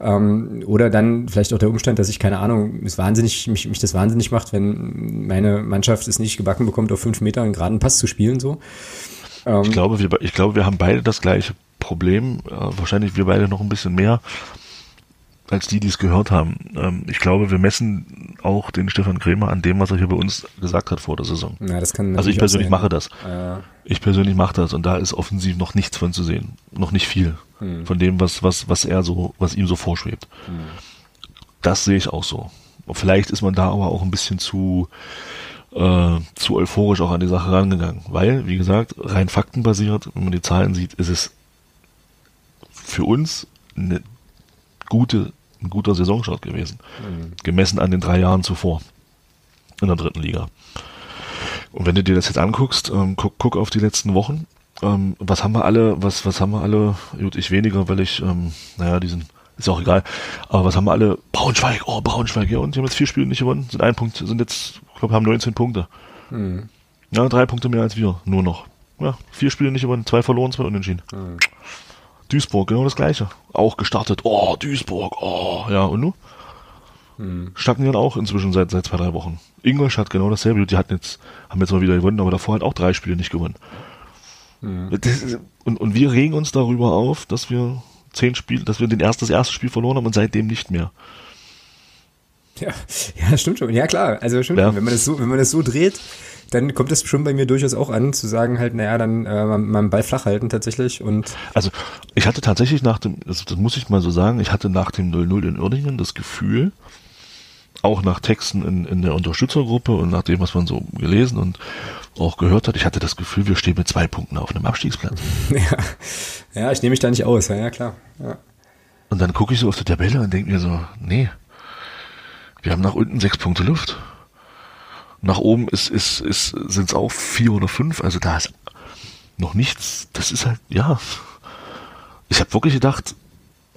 [SPEAKER 1] Ähm, oder dann vielleicht auch der Umstand, dass ich, keine Ahnung, es wahnsinnig, mich, mich das wahnsinnig macht, wenn meine Mannschaft es nicht gebacken bekommt, auf fünf Meter einen geraden Pass zu spielen. So.
[SPEAKER 2] Ähm, ich, glaube, wir, ich glaube, wir haben beide das gleiche Problem. Äh, wahrscheinlich wir beide noch ein bisschen mehr als die, die es gehört haben. Ähm, ich glaube, wir messen auch den Stefan Krämer an dem, was er hier bei uns gesagt hat vor der Saison.
[SPEAKER 1] Ja, das kann
[SPEAKER 2] also ich persönlich mache das.
[SPEAKER 1] Ja.
[SPEAKER 2] Ich persönlich mache das und da ist offensiv noch nichts von zu sehen. Noch nicht viel hm. von dem, was, was, was er so, was ihm so vorschwebt. Hm. Das sehe ich auch so. Vielleicht ist man da aber auch ein bisschen zu, äh, zu euphorisch auch an die Sache rangegangen. Weil, wie gesagt, rein faktenbasiert, wenn man die Zahlen sieht, ist es für uns eine gute ein guter Saisonstart gewesen. Mhm. Gemessen an den drei Jahren zuvor in der dritten Liga. Und wenn du dir das jetzt anguckst, ähm, guck, guck auf die letzten Wochen, ähm, was haben wir alle, was, was haben wir alle, gut, ich weniger, weil ich, ähm, naja, diesen, ist auch egal, aber was haben wir alle, Braunschweig, oh, Braunschweig, ja, und die haben jetzt vier Spiele nicht gewonnen, sind ein Punkt, sind jetzt, ich glaube, haben 19 Punkte. Mhm. Ja, drei Punkte mehr als wir, nur noch. Ja, vier Spiele nicht gewonnen, zwei verloren, zwei unentschieden. Mhm. Duisburg, genau das gleiche. Auch gestartet. Oh, Duisburg, oh, ja, und nu? Hm. Stagnieren auch inzwischen seit, seit zwei, drei Wochen. Ingolstadt genau dasselbe. Die hatten jetzt, haben jetzt mal wieder gewonnen, aber davor halt auch drei Spiele nicht gewonnen. Hm. Ist, und, und wir regen uns darüber auf, dass wir zehn Spiele, dass wir den erst, das erste Spiel verloren haben und seitdem nicht mehr.
[SPEAKER 1] Ja, ja, stimmt schon. Ja, klar. Also stimmt ja. Wenn man das so, wenn man das so dreht, dann kommt es schon bei mir durchaus auch an, zu sagen halt, naja, dann äh, mal Ball flach halten tatsächlich und.
[SPEAKER 2] Also, ich hatte tatsächlich nach dem, das, das muss ich mal so sagen, ich hatte nach dem 0-0 in Uerdingen das Gefühl, auch nach Texten in, in der Unterstützergruppe und nach dem, was man so gelesen und auch gehört hat, ich hatte das Gefühl, wir stehen mit zwei Punkten auf einem Abstiegsplatz.
[SPEAKER 1] Ja, ja ich nehme mich da nicht aus, ja, ja klar. Ja.
[SPEAKER 2] Und dann gucke ich so auf die Tabelle und denke mir so, nee, wir haben nach unten sechs Punkte Luft. Nach oben ist, ist, ist, sind es auch vier oder fünf. Also da ist noch nichts. Das ist halt, ja. Ich habe wirklich gedacht,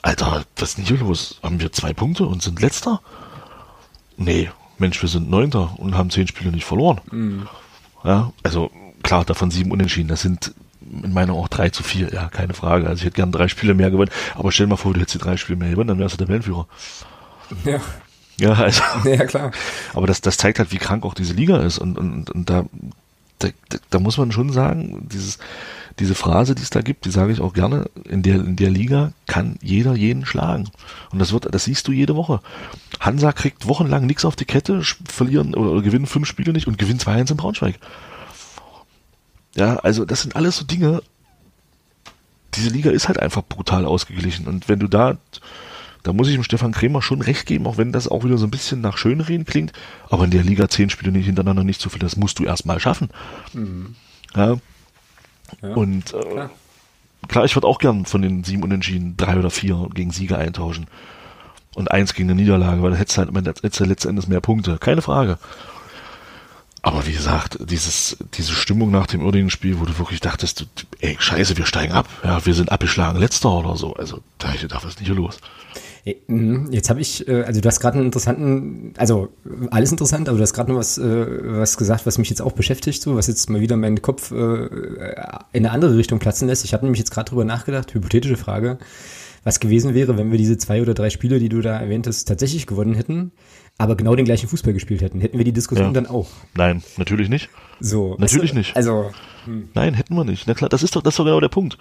[SPEAKER 2] Alter, was ist denn hier los? Haben wir zwei Punkte und sind letzter? Nee, Mensch, wir sind Neunter und haben zehn Spiele nicht verloren. Mhm. Ja, also klar, davon sieben Unentschieden. Das sind in meiner auch drei zu vier, ja, keine Frage. Also ich hätte gern drei Spiele mehr gewonnen, aber stell dir mal vor, du hättest die drei Spiele mehr gewonnen, dann wärst du der Wellenführer.
[SPEAKER 1] Ja.
[SPEAKER 2] Ja, also.
[SPEAKER 1] Ja, klar.
[SPEAKER 2] Aber das, das zeigt halt, wie krank auch diese Liga ist. Und, und, und da, da, da muss man schon sagen, dieses, diese Phrase, die es da gibt, die sage ich auch gerne, in der, in der Liga kann jeder jeden schlagen. Und das wird, das siehst du jede Woche. Hansa kriegt wochenlang nichts auf die Kette, verlieren oder, oder gewinnen fünf Spiele nicht und gewinnen 2-1 in Braunschweig. Ja, also das sind alles so Dinge, diese Liga ist halt einfach brutal ausgeglichen. Und wenn du da, da muss ich dem Stefan Kremer schon recht geben, auch wenn das auch wieder so ein bisschen nach Schönreden klingt, aber in der Liga zehn Spiele nicht hintereinander nicht so viel, das musst du erstmal schaffen. Mhm. Ja. ja. Und äh, klar. klar, ich würde auch gern von den sieben Unentschieden drei oder vier gegen Sieger eintauschen. Und eins gegen eine Niederlage, weil dann hättest du halt hättest du letzten Endes mehr Punkte. Keine Frage. Aber wie gesagt, dieses, diese Stimmung nach dem Uerdingen-Spiel, wo du wirklich dachtest, ey, scheiße, wir steigen ab. Ja, wir sind abgeschlagen, letzter oder so. Also, da ich gedacht, was ist denn hier los?
[SPEAKER 1] Mhm, jetzt habe ich, äh, also du hast gerade einen interessanten, also alles interessant, aber du hast gerade noch was, äh, was gesagt, was mich jetzt auch beschäftigt, so was jetzt mal wieder meinen Kopf äh, in eine andere Richtung platzen lässt. Ich habe nämlich jetzt gerade drüber nachgedacht, hypothetische Frage, was gewesen wäre, wenn wir diese zwei oder drei Spiele, die du da erwähnt hast, tatsächlich gewonnen hätten aber genau den gleichen Fußball gespielt hätten, hätten wir die Diskussion ja. dann auch.
[SPEAKER 2] Nein, natürlich nicht.
[SPEAKER 1] So.
[SPEAKER 2] Natürlich weißt du, nicht.
[SPEAKER 1] Also.
[SPEAKER 2] Hm. Nein, hätten wir nicht. Na klar, das ist doch, das ist doch genau der Punkt.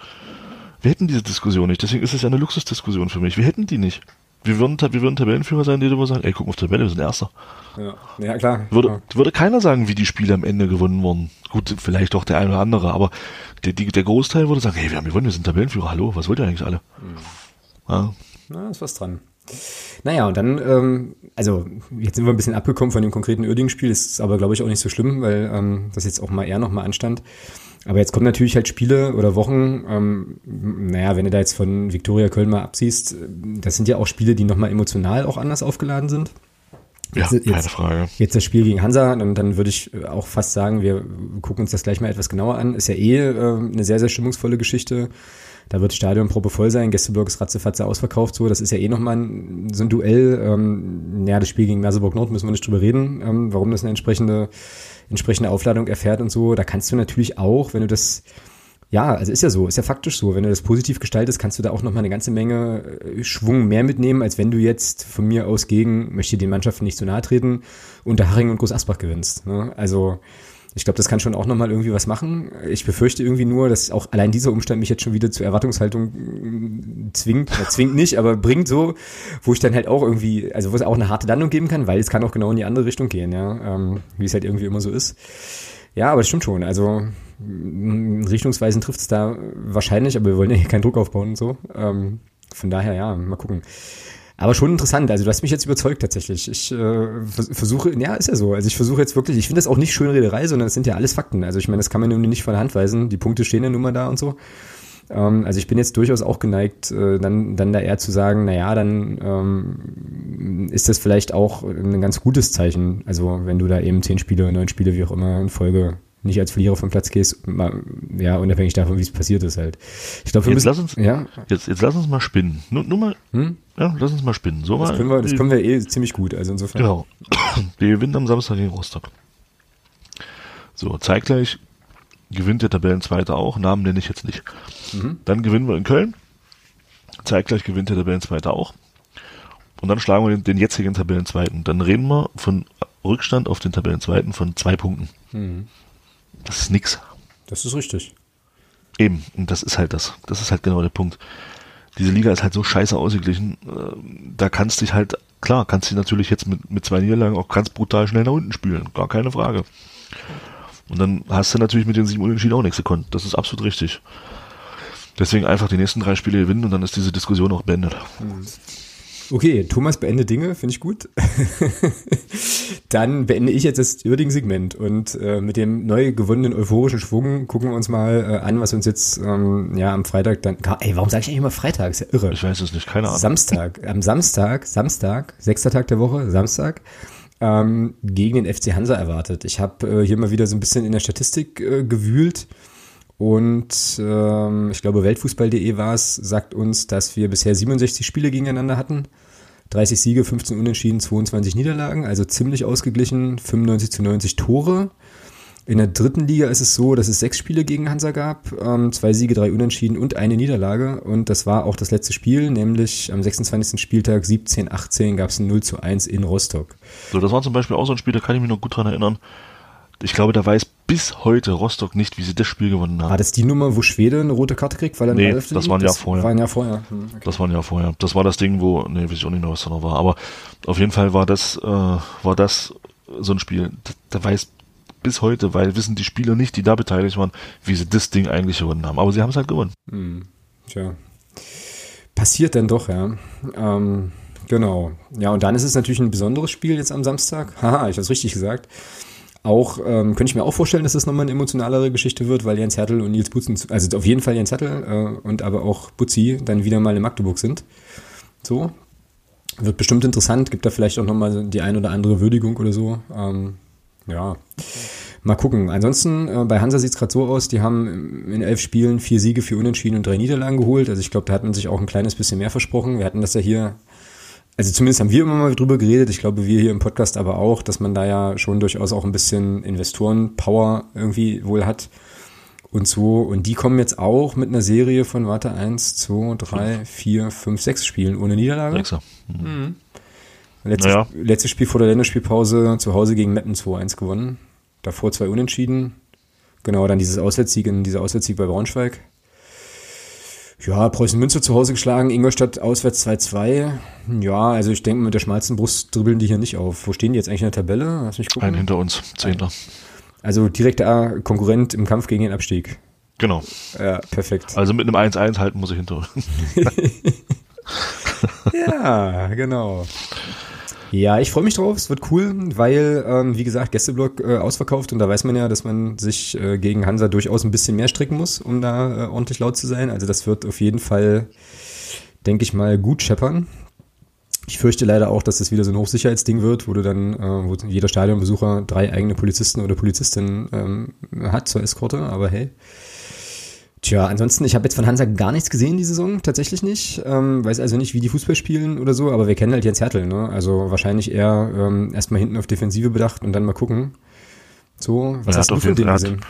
[SPEAKER 2] Wir hätten diese Diskussion nicht. Deswegen ist es ja eine Luxusdiskussion für mich. Wir hätten die nicht. Wir würden, wir würden Tabellenführer sein, die immer sagen, ey, guck mal auf Tabelle, wir sind Erster.
[SPEAKER 1] Ja, ja klar.
[SPEAKER 2] Würde,
[SPEAKER 1] ja.
[SPEAKER 2] würde keiner sagen, wie die Spiele am Ende gewonnen wurden. Gut, vielleicht doch der eine oder andere, aber der, die, der Großteil würde sagen, hey, wir haben gewonnen, wir sind Tabellenführer, hallo, was wollt ihr eigentlich alle? Mhm.
[SPEAKER 1] Ja. Na, ist was dran. Naja, und dann, ähm, also jetzt sind wir ein bisschen abgekommen von dem konkreten Oerding-Spiel, ist aber, glaube ich, auch nicht so schlimm, weil ähm, das jetzt auch mal eher nochmal anstand. Aber jetzt kommen natürlich halt Spiele oder Wochen, ähm, naja, wenn du da jetzt von Viktoria Köln mal absiehst, das sind ja auch Spiele, die nochmal emotional auch anders aufgeladen sind.
[SPEAKER 2] Jetzt, ja, keine jetzt, Frage.
[SPEAKER 1] Jetzt das Spiel gegen Hansa, und dann würde ich auch fast sagen, wir gucken uns das gleich mal etwas genauer an. Ist ja eh äh, eine sehr, sehr stimmungsvolle Geschichte. Da wird Stadion voll sein, Gästeblock ist ratzefatze ausverkauft, so. Das ist ja eh nochmal so ein Duell. Ähm, ja, das Spiel gegen Merseburg Nord müssen wir nicht drüber reden, ähm, warum das eine entsprechende, entsprechende Aufladung erfährt und so. Da kannst du natürlich auch, wenn du das, ja, also ist ja so, ist ja faktisch so. Wenn du das positiv gestaltest, kannst du da auch nochmal eine ganze Menge äh, Schwung mehr mitnehmen, als wenn du jetzt von mir aus gegen, möchte den Mannschaften nicht zu nahe treten, unter Haring und Groß Asbach gewinnst. Ne? Also, ich glaube, das kann schon auch nochmal irgendwie was machen. Ich befürchte irgendwie nur, dass auch allein dieser Umstand mich jetzt schon wieder zur Erwartungshaltung mm, zwingt, oder zwingt nicht, aber bringt so, wo ich dann halt auch irgendwie, also wo es auch eine harte Landung geben kann, weil es kann auch genau in die andere Richtung gehen, ja, ähm, wie es halt irgendwie immer so ist. Ja, aber das stimmt schon. Also mm, Richtungsweisen trifft es da wahrscheinlich, aber wir wollen ja hier keinen Druck aufbauen und so. Ähm, von daher, ja, mal gucken. Aber schon interessant. Also du hast mich jetzt überzeugt tatsächlich. Ich äh, versuche, ja, ist ja so. Also ich versuche jetzt wirklich, ich finde das auch nicht Schönrederei, sondern das sind ja alles Fakten. Also ich meine, das kann man nun nicht von der Hand weisen. Die Punkte stehen ja nun mal da und so. Ähm, also ich bin jetzt durchaus auch geneigt, äh, dann, dann da eher zu sagen, na ja, dann ähm, ist das vielleicht auch ein ganz gutes Zeichen. Also wenn du da eben zehn Spiele, neun Spiele, wie auch immer, in Folge nicht als Verlierer vom Platz gehst, mal, ja, unabhängig davon, wie es passiert ist halt.
[SPEAKER 2] Ich glaube, jetzt müssen, lass uns, ja. jetzt, jetzt lass uns mal spinnen. Nur, nur mal, hm? ja, lass uns mal spinnen. So
[SPEAKER 1] das
[SPEAKER 2] mal,
[SPEAKER 1] können wir, das können wir eh ziemlich gut, also insofern.
[SPEAKER 2] Genau. Wir gewinnen am Samstag gegen Rostock. So, zeitgleich gewinnt der Tabellenzweite auch, Namen nenne ich jetzt nicht. Mhm. Dann gewinnen wir in Köln. Zeitgleich gewinnt der Tabellenzweite auch. Und dann schlagen wir den, den jetzigen Tabellenzweiten. Dann reden wir von Rückstand auf den Tabellenzweiten von zwei Punkten. Mhm. Das ist nix.
[SPEAKER 1] Das ist richtig.
[SPEAKER 2] Eben, und das ist halt das. Das ist halt genau der Punkt. Diese Liga ist halt so scheiße ausgeglichen. Äh, da kannst du dich halt, klar, kannst du natürlich jetzt mit, mit zwei Niederlagen auch ganz brutal schnell nach unten spülen. Gar keine Frage. Und dann hast du natürlich mit den sieben Unentschieden auch nichts gekonnt. Das ist absolut richtig. Deswegen einfach die nächsten drei Spiele gewinnen und dann ist diese Diskussion auch beendet. Mhm.
[SPEAKER 1] Okay, Thomas beendet Dinge, finde ich gut. Dann beende ich jetzt das Irding-Segment und äh, mit dem neu gewonnenen euphorischen Schwung gucken wir uns mal äh, an, was uns jetzt ähm, ja am Freitag dann. Ey, warum sage ich eigentlich immer Freitag? Ist ja irre.
[SPEAKER 2] Ich weiß es nicht, keine Ahnung.
[SPEAKER 1] Samstag, am Samstag, Samstag, sechster Tag der Woche, Samstag, ähm, gegen den FC Hansa erwartet. Ich habe äh, hier mal wieder so ein bisschen in der Statistik äh, gewühlt und ähm, ich glaube Weltfußball.de war es, sagt uns, dass wir bisher 67 Spiele gegeneinander hatten. 30 Siege, 15 Unentschieden, 22 Niederlagen, also ziemlich ausgeglichen, 95 zu 90 Tore. In der dritten Liga ist es so, dass es sechs Spiele gegen Hansa gab, ähm, zwei Siege, drei Unentschieden und eine Niederlage. Und das war auch das letzte Spiel, nämlich am 26. Spieltag 17-18 gab es ein 0 zu 1 in Rostock.
[SPEAKER 2] So, das war zum Beispiel auch so ein Spiel, da kann ich mich noch gut dran erinnern. Ich glaube, da weiß bis heute Rostock nicht, wie sie das Spiel gewonnen haben.
[SPEAKER 1] War das die Nummer, wo Schwede eine rote Karte kriegt? Weil er
[SPEAKER 2] nee, das war ein Jahr vorher.
[SPEAKER 1] War ein Jahr vorher. Hm,
[SPEAKER 2] okay. Das war ein Jahr vorher. Das war das Ding, wo, nee, weiß ich auch nicht mehr, was da noch war. Aber auf jeden Fall war das, äh, war das so ein Spiel. Da, da weiß bis heute, weil wissen die Spieler nicht, die da beteiligt waren, wie sie das Ding eigentlich gewonnen haben. Aber sie haben es halt gewonnen.
[SPEAKER 1] Hm, tja. Passiert dann doch, ja. Ähm, genau. Ja, und dann ist es natürlich ein besonderes Spiel jetzt am Samstag. Haha, ich habe es richtig gesagt. Auch ähm, könnte ich mir auch vorstellen, dass das nochmal eine emotionalere Geschichte wird, weil Jens Hertel und Nils Butzen, also auf jeden Fall Jens Hertel äh, und aber auch Butzi dann wieder mal in Magdeburg sind. So. Wird bestimmt interessant, gibt da vielleicht auch nochmal die ein oder andere Würdigung oder so. Ähm, ja. Mal gucken. Ansonsten, äh, bei Hansa sieht es gerade so aus, die haben in elf Spielen vier Siege, vier Unentschieden und drei Niederlagen geholt. Also ich glaube, da hat man sich auch ein kleines bisschen mehr versprochen. Wir hatten das ja hier, also zumindest haben wir immer mal drüber geredet, ich glaube, wir hier im Podcast aber auch, dass man da ja schon durchaus auch ein bisschen Investoren-Power irgendwie wohl hat. Und so, und die kommen jetzt auch mit einer Serie von, warte, eins, zwei, drei, vier, fünf, sechs Spielen ohne Niederlage. Sechser. Mhm. Letztes, naja. letztes Spiel vor der Länderspielpause zu Hause gegen Meppen 2-1 gewonnen. Davor zwei Unentschieden. Genau, dann dieses Auswärtssieg in dieser Auswärtssieg bei Braunschweig. Ja, Preußen Münster zu Hause geschlagen, Ingolstadt auswärts 2-2. Ja, also ich denke, mit der schmalsten Brust dribbeln die hier nicht auf. Wo stehen die jetzt eigentlich in der Tabelle?
[SPEAKER 2] Lass mich gucken. Ein hinter uns, Zehnter.
[SPEAKER 1] Also direkter Konkurrent im Kampf gegen den Abstieg.
[SPEAKER 2] Genau.
[SPEAKER 1] Ja, perfekt.
[SPEAKER 2] Also mit einem 1-1 halten muss ich hinter.
[SPEAKER 1] ja, genau. Ja, ich freue mich drauf. Es wird cool, weil, ähm, wie gesagt, Gästeblock äh, ausverkauft und da weiß man ja, dass man sich äh, gegen Hansa durchaus ein bisschen mehr stricken muss, um da äh, ordentlich laut zu sein. Also das wird auf jeden Fall, denke ich mal, gut scheppern. Ich fürchte leider auch, dass das wieder so ein Hochsicherheitsding wird, wo du dann, äh, wo jeder Stadionbesucher drei eigene Polizisten oder Polizistinnen ähm, hat zur Eskorte, aber hey. Tja, ansonsten, ich habe jetzt von Hansa gar nichts gesehen die Saison, tatsächlich nicht. Ähm, weiß also nicht, wie die Fußball spielen oder so, aber wir kennen halt Jens Hertel, ne? Also wahrscheinlich eher ähm, erstmal hinten auf Defensive bedacht und dann mal gucken. So,
[SPEAKER 2] was er hast du von dem gesehen?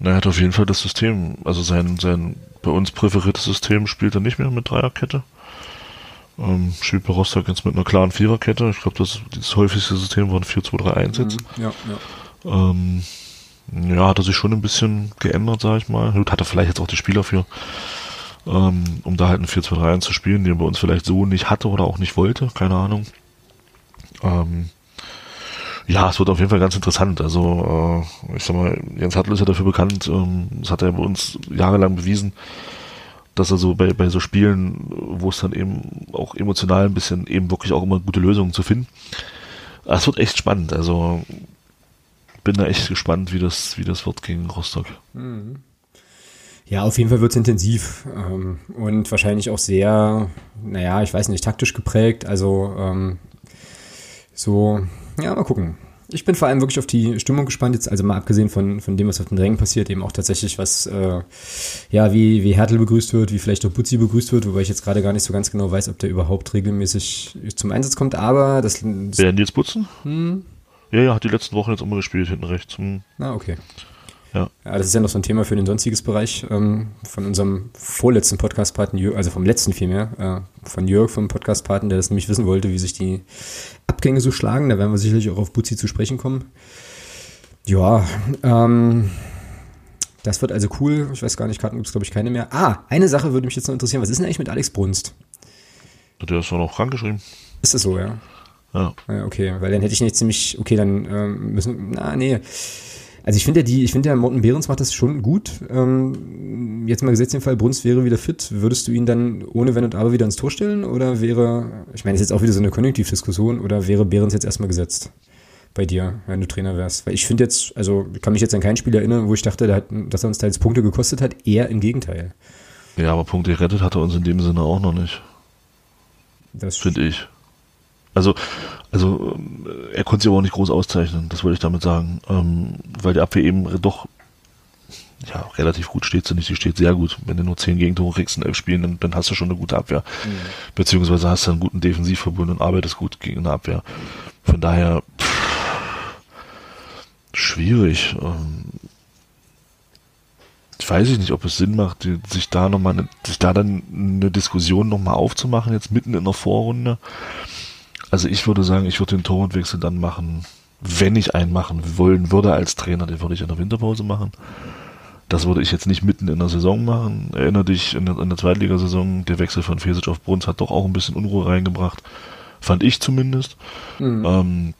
[SPEAKER 2] Er hat auf jeden Fall das System, also sein, sein bei uns präferiertes System spielt er nicht mehr mit Dreierkette. Ähm, spielt bei Rostock jetzt mit einer klaren Viererkette. Ich glaube, das, das häufigste System war ein 4-2-3-1 jetzt.
[SPEAKER 1] Mhm, ja, ja.
[SPEAKER 2] Ähm, ja, hat er sich schon ein bisschen geändert, sag ich mal. Gut, hat er vielleicht jetzt auch die Spieler für, ähm, um da halt ein 4-2-3-1 zu spielen, den er bei uns vielleicht so nicht hatte oder auch nicht wollte, keine Ahnung. Ähm, ja, es wird auf jeden Fall ganz interessant. Also, äh, ich sag mal, Jens Hartl ist ja dafür bekannt, ähm, das hat er bei uns jahrelang bewiesen, dass er so bei, bei so Spielen, wo es dann eben auch emotional ein bisschen eben wirklich auch immer gute Lösungen zu finden. Es wird echt spannend. Also bin da echt gespannt, wie das, wie das wird gegen Rostock. Mhm.
[SPEAKER 1] Ja, auf jeden Fall wird es intensiv ähm, und wahrscheinlich auch sehr, naja, ich weiß nicht, taktisch geprägt. Also ähm, so, ja, mal gucken. Ich bin vor allem wirklich auf die Stimmung gespannt, jetzt also mal abgesehen von, von dem, was auf den Rängen passiert, eben auch tatsächlich, was, äh, ja, wie, wie Hertel begrüßt wird, wie vielleicht auch Butzi begrüßt wird, wobei ich jetzt gerade gar nicht so ganz genau weiß, ob der überhaupt regelmäßig zum Einsatz kommt, aber das... das
[SPEAKER 2] Wer Nils Butzen? Hm, ja, ja, hat die letzten Wochen jetzt immer gespielt, hinten rechts. Hm.
[SPEAKER 1] Ah, okay.
[SPEAKER 2] Ja.
[SPEAKER 1] ja, das ist ja noch so ein Thema für den sonstiges Bereich ähm, von unserem vorletzten Podcast-Paten, also vom letzten vielmehr, äh, von Jörg vom Podcast-Paten, der das nämlich wissen wollte, wie sich die Abgänge so schlagen. Da werden wir sicherlich auch auf Butzi zu sprechen kommen. Ja, ähm, das wird also cool. Ich weiß gar nicht, Karten gibt es, glaube ich, keine mehr. Ah, eine Sache würde mich jetzt noch interessieren. Was ist denn eigentlich mit Alex Brunst?
[SPEAKER 2] Der ist doch noch krank geschrieben.
[SPEAKER 1] Ist das so, ja?
[SPEAKER 2] Ja.
[SPEAKER 1] Okay, weil dann hätte ich nicht ziemlich, okay, dann ähm, müssen, na, nee. Also ich finde ja die, ich finde ja Morten Behrens macht das schon gut. Ähm, jetzt mal gesetzt den Fall, Brunst wäre wieder fit. Würdest du ihn dann ohne Wenn und Aber wieder ins Tor stellen? Oder wäre, ich meine, das ist jetzt auch wieder so eine Konjunktivdiskussion, oder wäre Behrens jetzt erstmal gesetzt? Bei dir, wenn du Trainer wärst. Weil ich finde jetzt, also ich kann mich jetzt an kein Spiel erinnern, wo ich dachte, dass er uns da jetzt Punkte gekostet hat. Eher im Gegenteil.
[SPEAKER 2] Ja, aber Punkte gerettet hat er uns in dem Sinne auch noch nicht. Das finde ich. Also, also äh, er konnte sich aber auch nicht groß auszeichnen, das wollte ich damit sagen. Ähm, weil die Abwehr eben doch ja, relativ gut steht sie nicht, sie steht sehr gut. Wenn du nur zehn Gegentore kriegst in elf Spielen, dann, dann hast du schon eine gute Abwehr. Mhm. Beziehungsweise hast du einen guten Defensivverbund und arbeitest gut gegen eine Abwehr. Von daher pff, schwierig. Ähm, ich weiß nicht, ob es Sinn macht, sich da nochmal, eine, sich da dann eine Diskussion nochmal aufzumachen, jetzt mitten in der Vorrunde. Also ich würde sagen, ich würde den Torwartwechsel dann machen, wenn ich einen machen wollen würde als Trainer, den würde ich in der Winterpause machen. Das würde ich jetzt nicht mitten in der Saison machen. Erinner dich, in der, in der Zweitligasaison, der Wechsel von Fesic auf Bruns hat doch auch ein bisschen Unruhe reingebracht. Fand ich zumindest. Mhm. Ähm,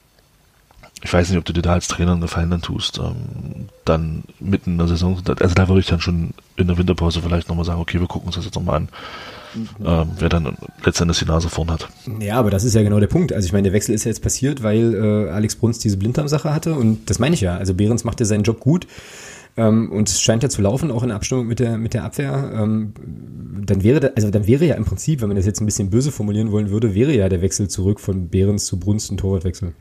[SPEAKER 2] ich weiß nicht, ob du dir da als Trainer einen Gefallen dann tust. Ähm, dann mitten in der Saison, also da würde ich dann schon in der Winterpause vielleicht nochmal sagen, okay, wir gucken uns das jetzt nochmal an. Ähm, wer dann letztendlich die Nase vorn hat.
[SPEAKER 1] Ja, aber das ist ja genau der Punkt. Also ich meine, der Wechsel ist ja jetzt passiert, weil äh, Alex Bruns diese Blinddarm-Sache hatte und das meine ich ja. Also Behrens macht ja seinen Job gut. Ähm, und es scheint ja zu laufen, auch in Abstimmung mit der, mit der Abwehr. Ähm, dann wäre, da, also dann wäre ja im Prinzip, wenn man das jetzt ein bisschen böse formulieren wollen würde, wäre ja der Wechsel zurück von Behrens zu Brunst ein Torwartwechsel.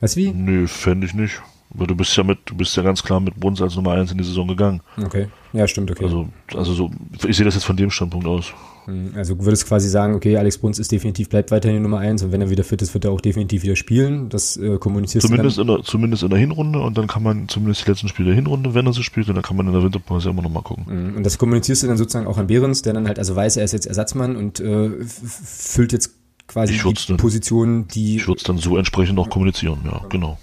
[SPEAKER 1] Weißt du wie?
[SPEAKER 2] Nö, fände ich nicht. Weil du bist ja mit, du bist ja ganz klar mit Bruns als Nummer 1 in die Saison gegangen.
[SPEAKER 1] Okay. Ja, stimmt, okay.
[SPEAKER 2] Also, also so, ich sehe das jetzt von dem Standpunkt aus.
[SPEAKER 1] Hm, also du würdest quasi sagen, okay, Alex Bruns ist definitiv, bleibt weiterhin die Nummer 1 und wenn er wieder fit ist, wird er auch definitiv wieder spielen. Das äh, kommunizierst
[SPEAKER 2] zumindest du dann? In der, zumindest in der Hinrunde und dann kann man zumindest die letzten Spiele der Hinrunde, wenn er sie spielt, und dann kann man in der Winterpause immer nochmal gucken.
[SPEAKER 1] Hm, und das kommunizierst du dann sozusagen auch an Behrens, der dann halt also weiß, er ist jetzt Ersatzmann und äh, füllt jetzt quasi die dann, Position, die...
[SPEAKER 2] Ich würde es dann so entsprechend auch kommunizieren, ja, genau.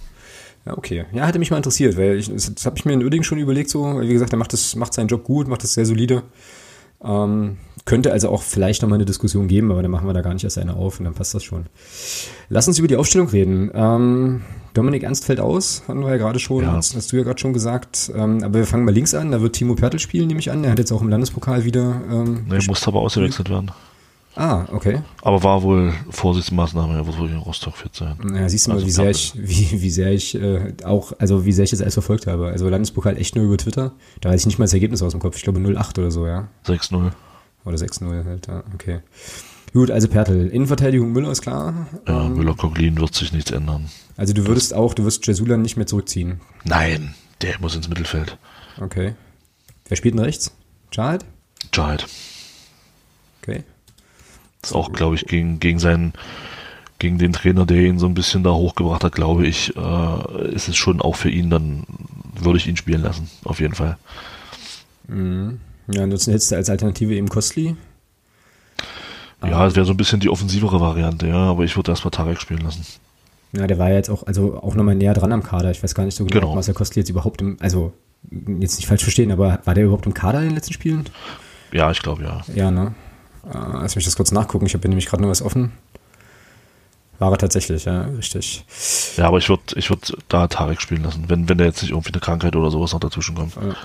[SPEAKER 1] Ja, okay. Ja, hätte mich mal interessiert, weil ich, das, das habe ich mir in Oerding schon überlegt, so, wie gesagt, er macht, das, macht seinen Job gut, macht das sehr solide. Ähm, könnte also auch vielleicht nochmal eine Diskussion geben, aber dann machen wir da gar nicht erst eine auf und dann passt das schon. Lass uns über die Aufstellung reden. Ähm, Dominik Ernst fällt aus, hatten wir ja gerade schon, ja. Hast, hast, du ja gerade schon gesagt. Ähm, aber wir fangen mal links an, da wird Timo Pertl spielen, nehme ich an. Er hat jetzt auch im Landespokal wieder.
[SPEAKER 2] Ähm, nee, musste aber ausgewechselt werden.
[SPEAKER 1] Ah, okay.
[SPEAKER 2] Aber war wohl Vorsichtsmaßnahme, er wird wohl in Rostock fit sein.
[SPEAKER 1] Ja, siehst du mal, also wie sehr ich, wie, wie sehr ich äh, auch, also wie sehr ich das alles verfolgt habe. Also Landespokal echt nur über Twitter. Da weiß ich nicht mal das Ergebnis aus dem Kopf. Ich glaube 0-8 oder so, ja.
[SPEAKER 2] 6-0.
[SPEAKER 1] Oder 6-0 halt, ja, okay. Gut, also Pertl. Innenverteidigung Müller ist klar.
[SPEAKER 2] Ja, ähm, Müller-Koglin wird sich nichts ändern.
[SPEAKER 1] Also du würdest auch, du wirst Jesula nicht mehr zurückziehen.
[SPEAKER 2] Nein, der muss ins Mittelfeld.
[SPEAKER 1] Okay. Wer spielt denn rechts? Child?
[SPEAKER 2] Child.
[SPEAKER 1] Okay.
[SPEAKER 2] Ist auch, glaube ich, gegen, gegen seinen, gegen den Trainer, der ihn so ein bisschen da hochgebracht hat, glaube ich, äh, ist es schon auch für ihn, dann würde ich ihn spielen lassen, auf jeden Fall.
[SPEAKER 1] Mhm. Ja, nutzen hättest du als Alternative eben Kostli.
[SPEAKER 2] Ja, es wäre so ein bisschen die offensivere Variante, ja, aber ich würde erstmal Tarek spielen lassen.
[SPEAKER 1] Ja, der war ja jetzt auch, also auch nochmal näher dran am Kader. Ich weiß gar nicht so genau, genau. ob Marcel Kostli jetzt überhaupt im, also jetzt nicht falsch verstehen, aber war der überhaupt im Kader in den letzten Spielen?
[SPEAKER 2] Ja, ich glaube ja.
[SPEAKER 1] Ja, ne? Äh, lass mich das kurz nachgucken. Ich habe nämlich gerade nur was offen. War er tatsächlich, ja, richtig.
[SPEAKER 2] Ja, aber ich würde ich würd da Tarek spielen lassen, wenn, wenn der jetzt nicht irgendwie eine Krankheit oder sowas noch dazwischen kommt. Ja.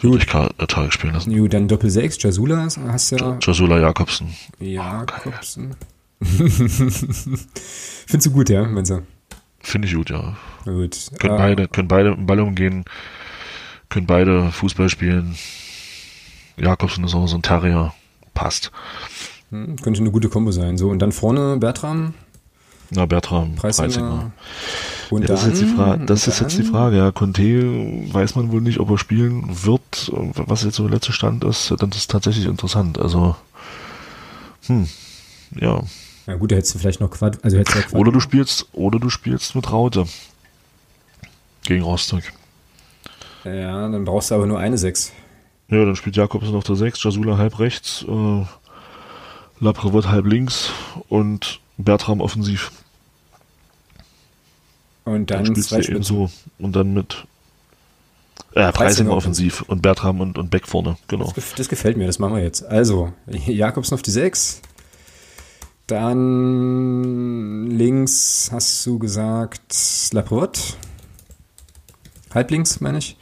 [SPEAKER 2] Würde ich äh, Tarek spielen lassen.
[SPEAKER 1] Gut, dann Doppel 6, Jasula hast du
[SPEAKER 2] ja. Jasula Jakobsen.
[SPEAKER 1] Jakobsen. Oh, Findest du gut, ja, Mensa?
[SPEAKER 2] Finde ich gut, ja.
[SPEAKER 1] Gut.
[SPEAKER 2] Können, äh, beide, können beide im Ball umgehen, können beide Fußball spielen. Jakobsen ist auch so ein Terrier passt.
[SPEAKER 1] Hm, könnte eine gute Kombo sein. So, und dann vorne Bertram.
[SPEAKER 2] Na, Bertram, Preisinger. Preisinger. Und ja, das, ist, jetzt die Frage, das ist jetzt die Frage, ja. Conte weiß man wohl nicht, ob er spielen wird, was jetzt so der letzte Stand ist, dann ist es tatsächlich interessant. Also, hm, ja.
[SPEAKER 1] Ja gut, da hättest du vielleicht noch Quad, also hättest du
[SPEAKER 2] Quad Oder du spielst, oder du spielst mit Raute. Gegen Rostock.
[SPEAKER 1] Ja, dann brauchst du aber nur eine 6.
[SPEAKER 2] Ja, dann spielt Jakobsen auf der 6, Jasula halb rechts, äh, Laprevot halb links und Bertram offensiv.
[SPEAKER 1] Und dann,
[SPEAKER 2] dann spielst du eben so. Und dann mit äh, Preisinger offensiv und Bertram und, und Beck vorne, genau.
[SPEAKER 1] Das, das, gefällt mir, das machen wir jetzt. Also, Jakobsen auf die 6. Dann links hast du gesagt Laprevot. Halblinks, meine ich.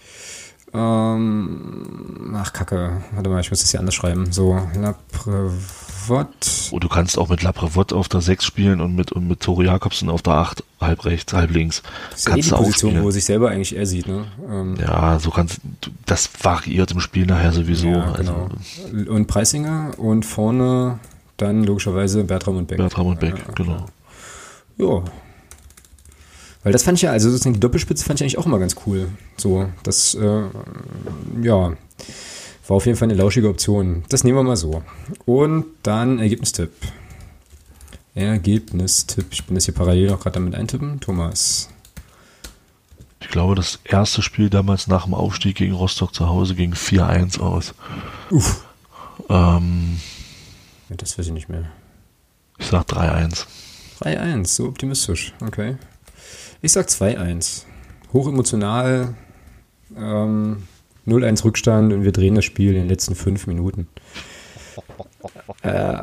[SPEAKER 1] Ähm, ach, Kacke. Warte mal, ich muss das hier anders schreiben. So, Laprevot.
[SPEAKER 2] Oh, du kannst auch mit Laprevot auf der 6 spielen und mit, und mit Tore Jakobsen auf der 8, halb rechts, halb links.
[SPEAKER 1] Das ist kannst ja eh die Position, wo er sich selber eigentlich eher sieht, ne?
[SPEAKER 2] Ähm, ja, so kannst das variiert im Spiel nachher sowieso. Ja,
[SPEAKER 1] genau. Also. Und Preisinger und vorne dann logischerweise Bertram und Beck.
[SPEAKER 2] Bertram und Beck, ja, genau.
[SPEAKER 1] Ja. Weil das fand ich ja, also sozusagen die Doppelspitze fand ich eigentlich auch immer ganz cool. So, das, äh, ja, war auf jeden Fall eine lauschige Option. Das nehmen wir mal so. Und dann Ergebnistipp. Ergebnistipp. Ich bin das hier parallel auch gerade damit eintippen. Thomas.
[SPEAKER 2] Ich glaube, das erste Spiel damals nach dem Aufstieg gegen Rostock zu Hause ging 4-1 aus. Uff. Ähm,
[SPEAKER 1] ja, das weiß ich nicht mehr.
[SPEAKER 2] Ich sag 3-1.
[SPEAKER 1] 3-1, so optimistisch. Okay. Ich sag 2-1. Hochemotional. Ähm, 0-1 Rückstand und wir drehen das Spiel in den letzten fünf Minuten. Äh,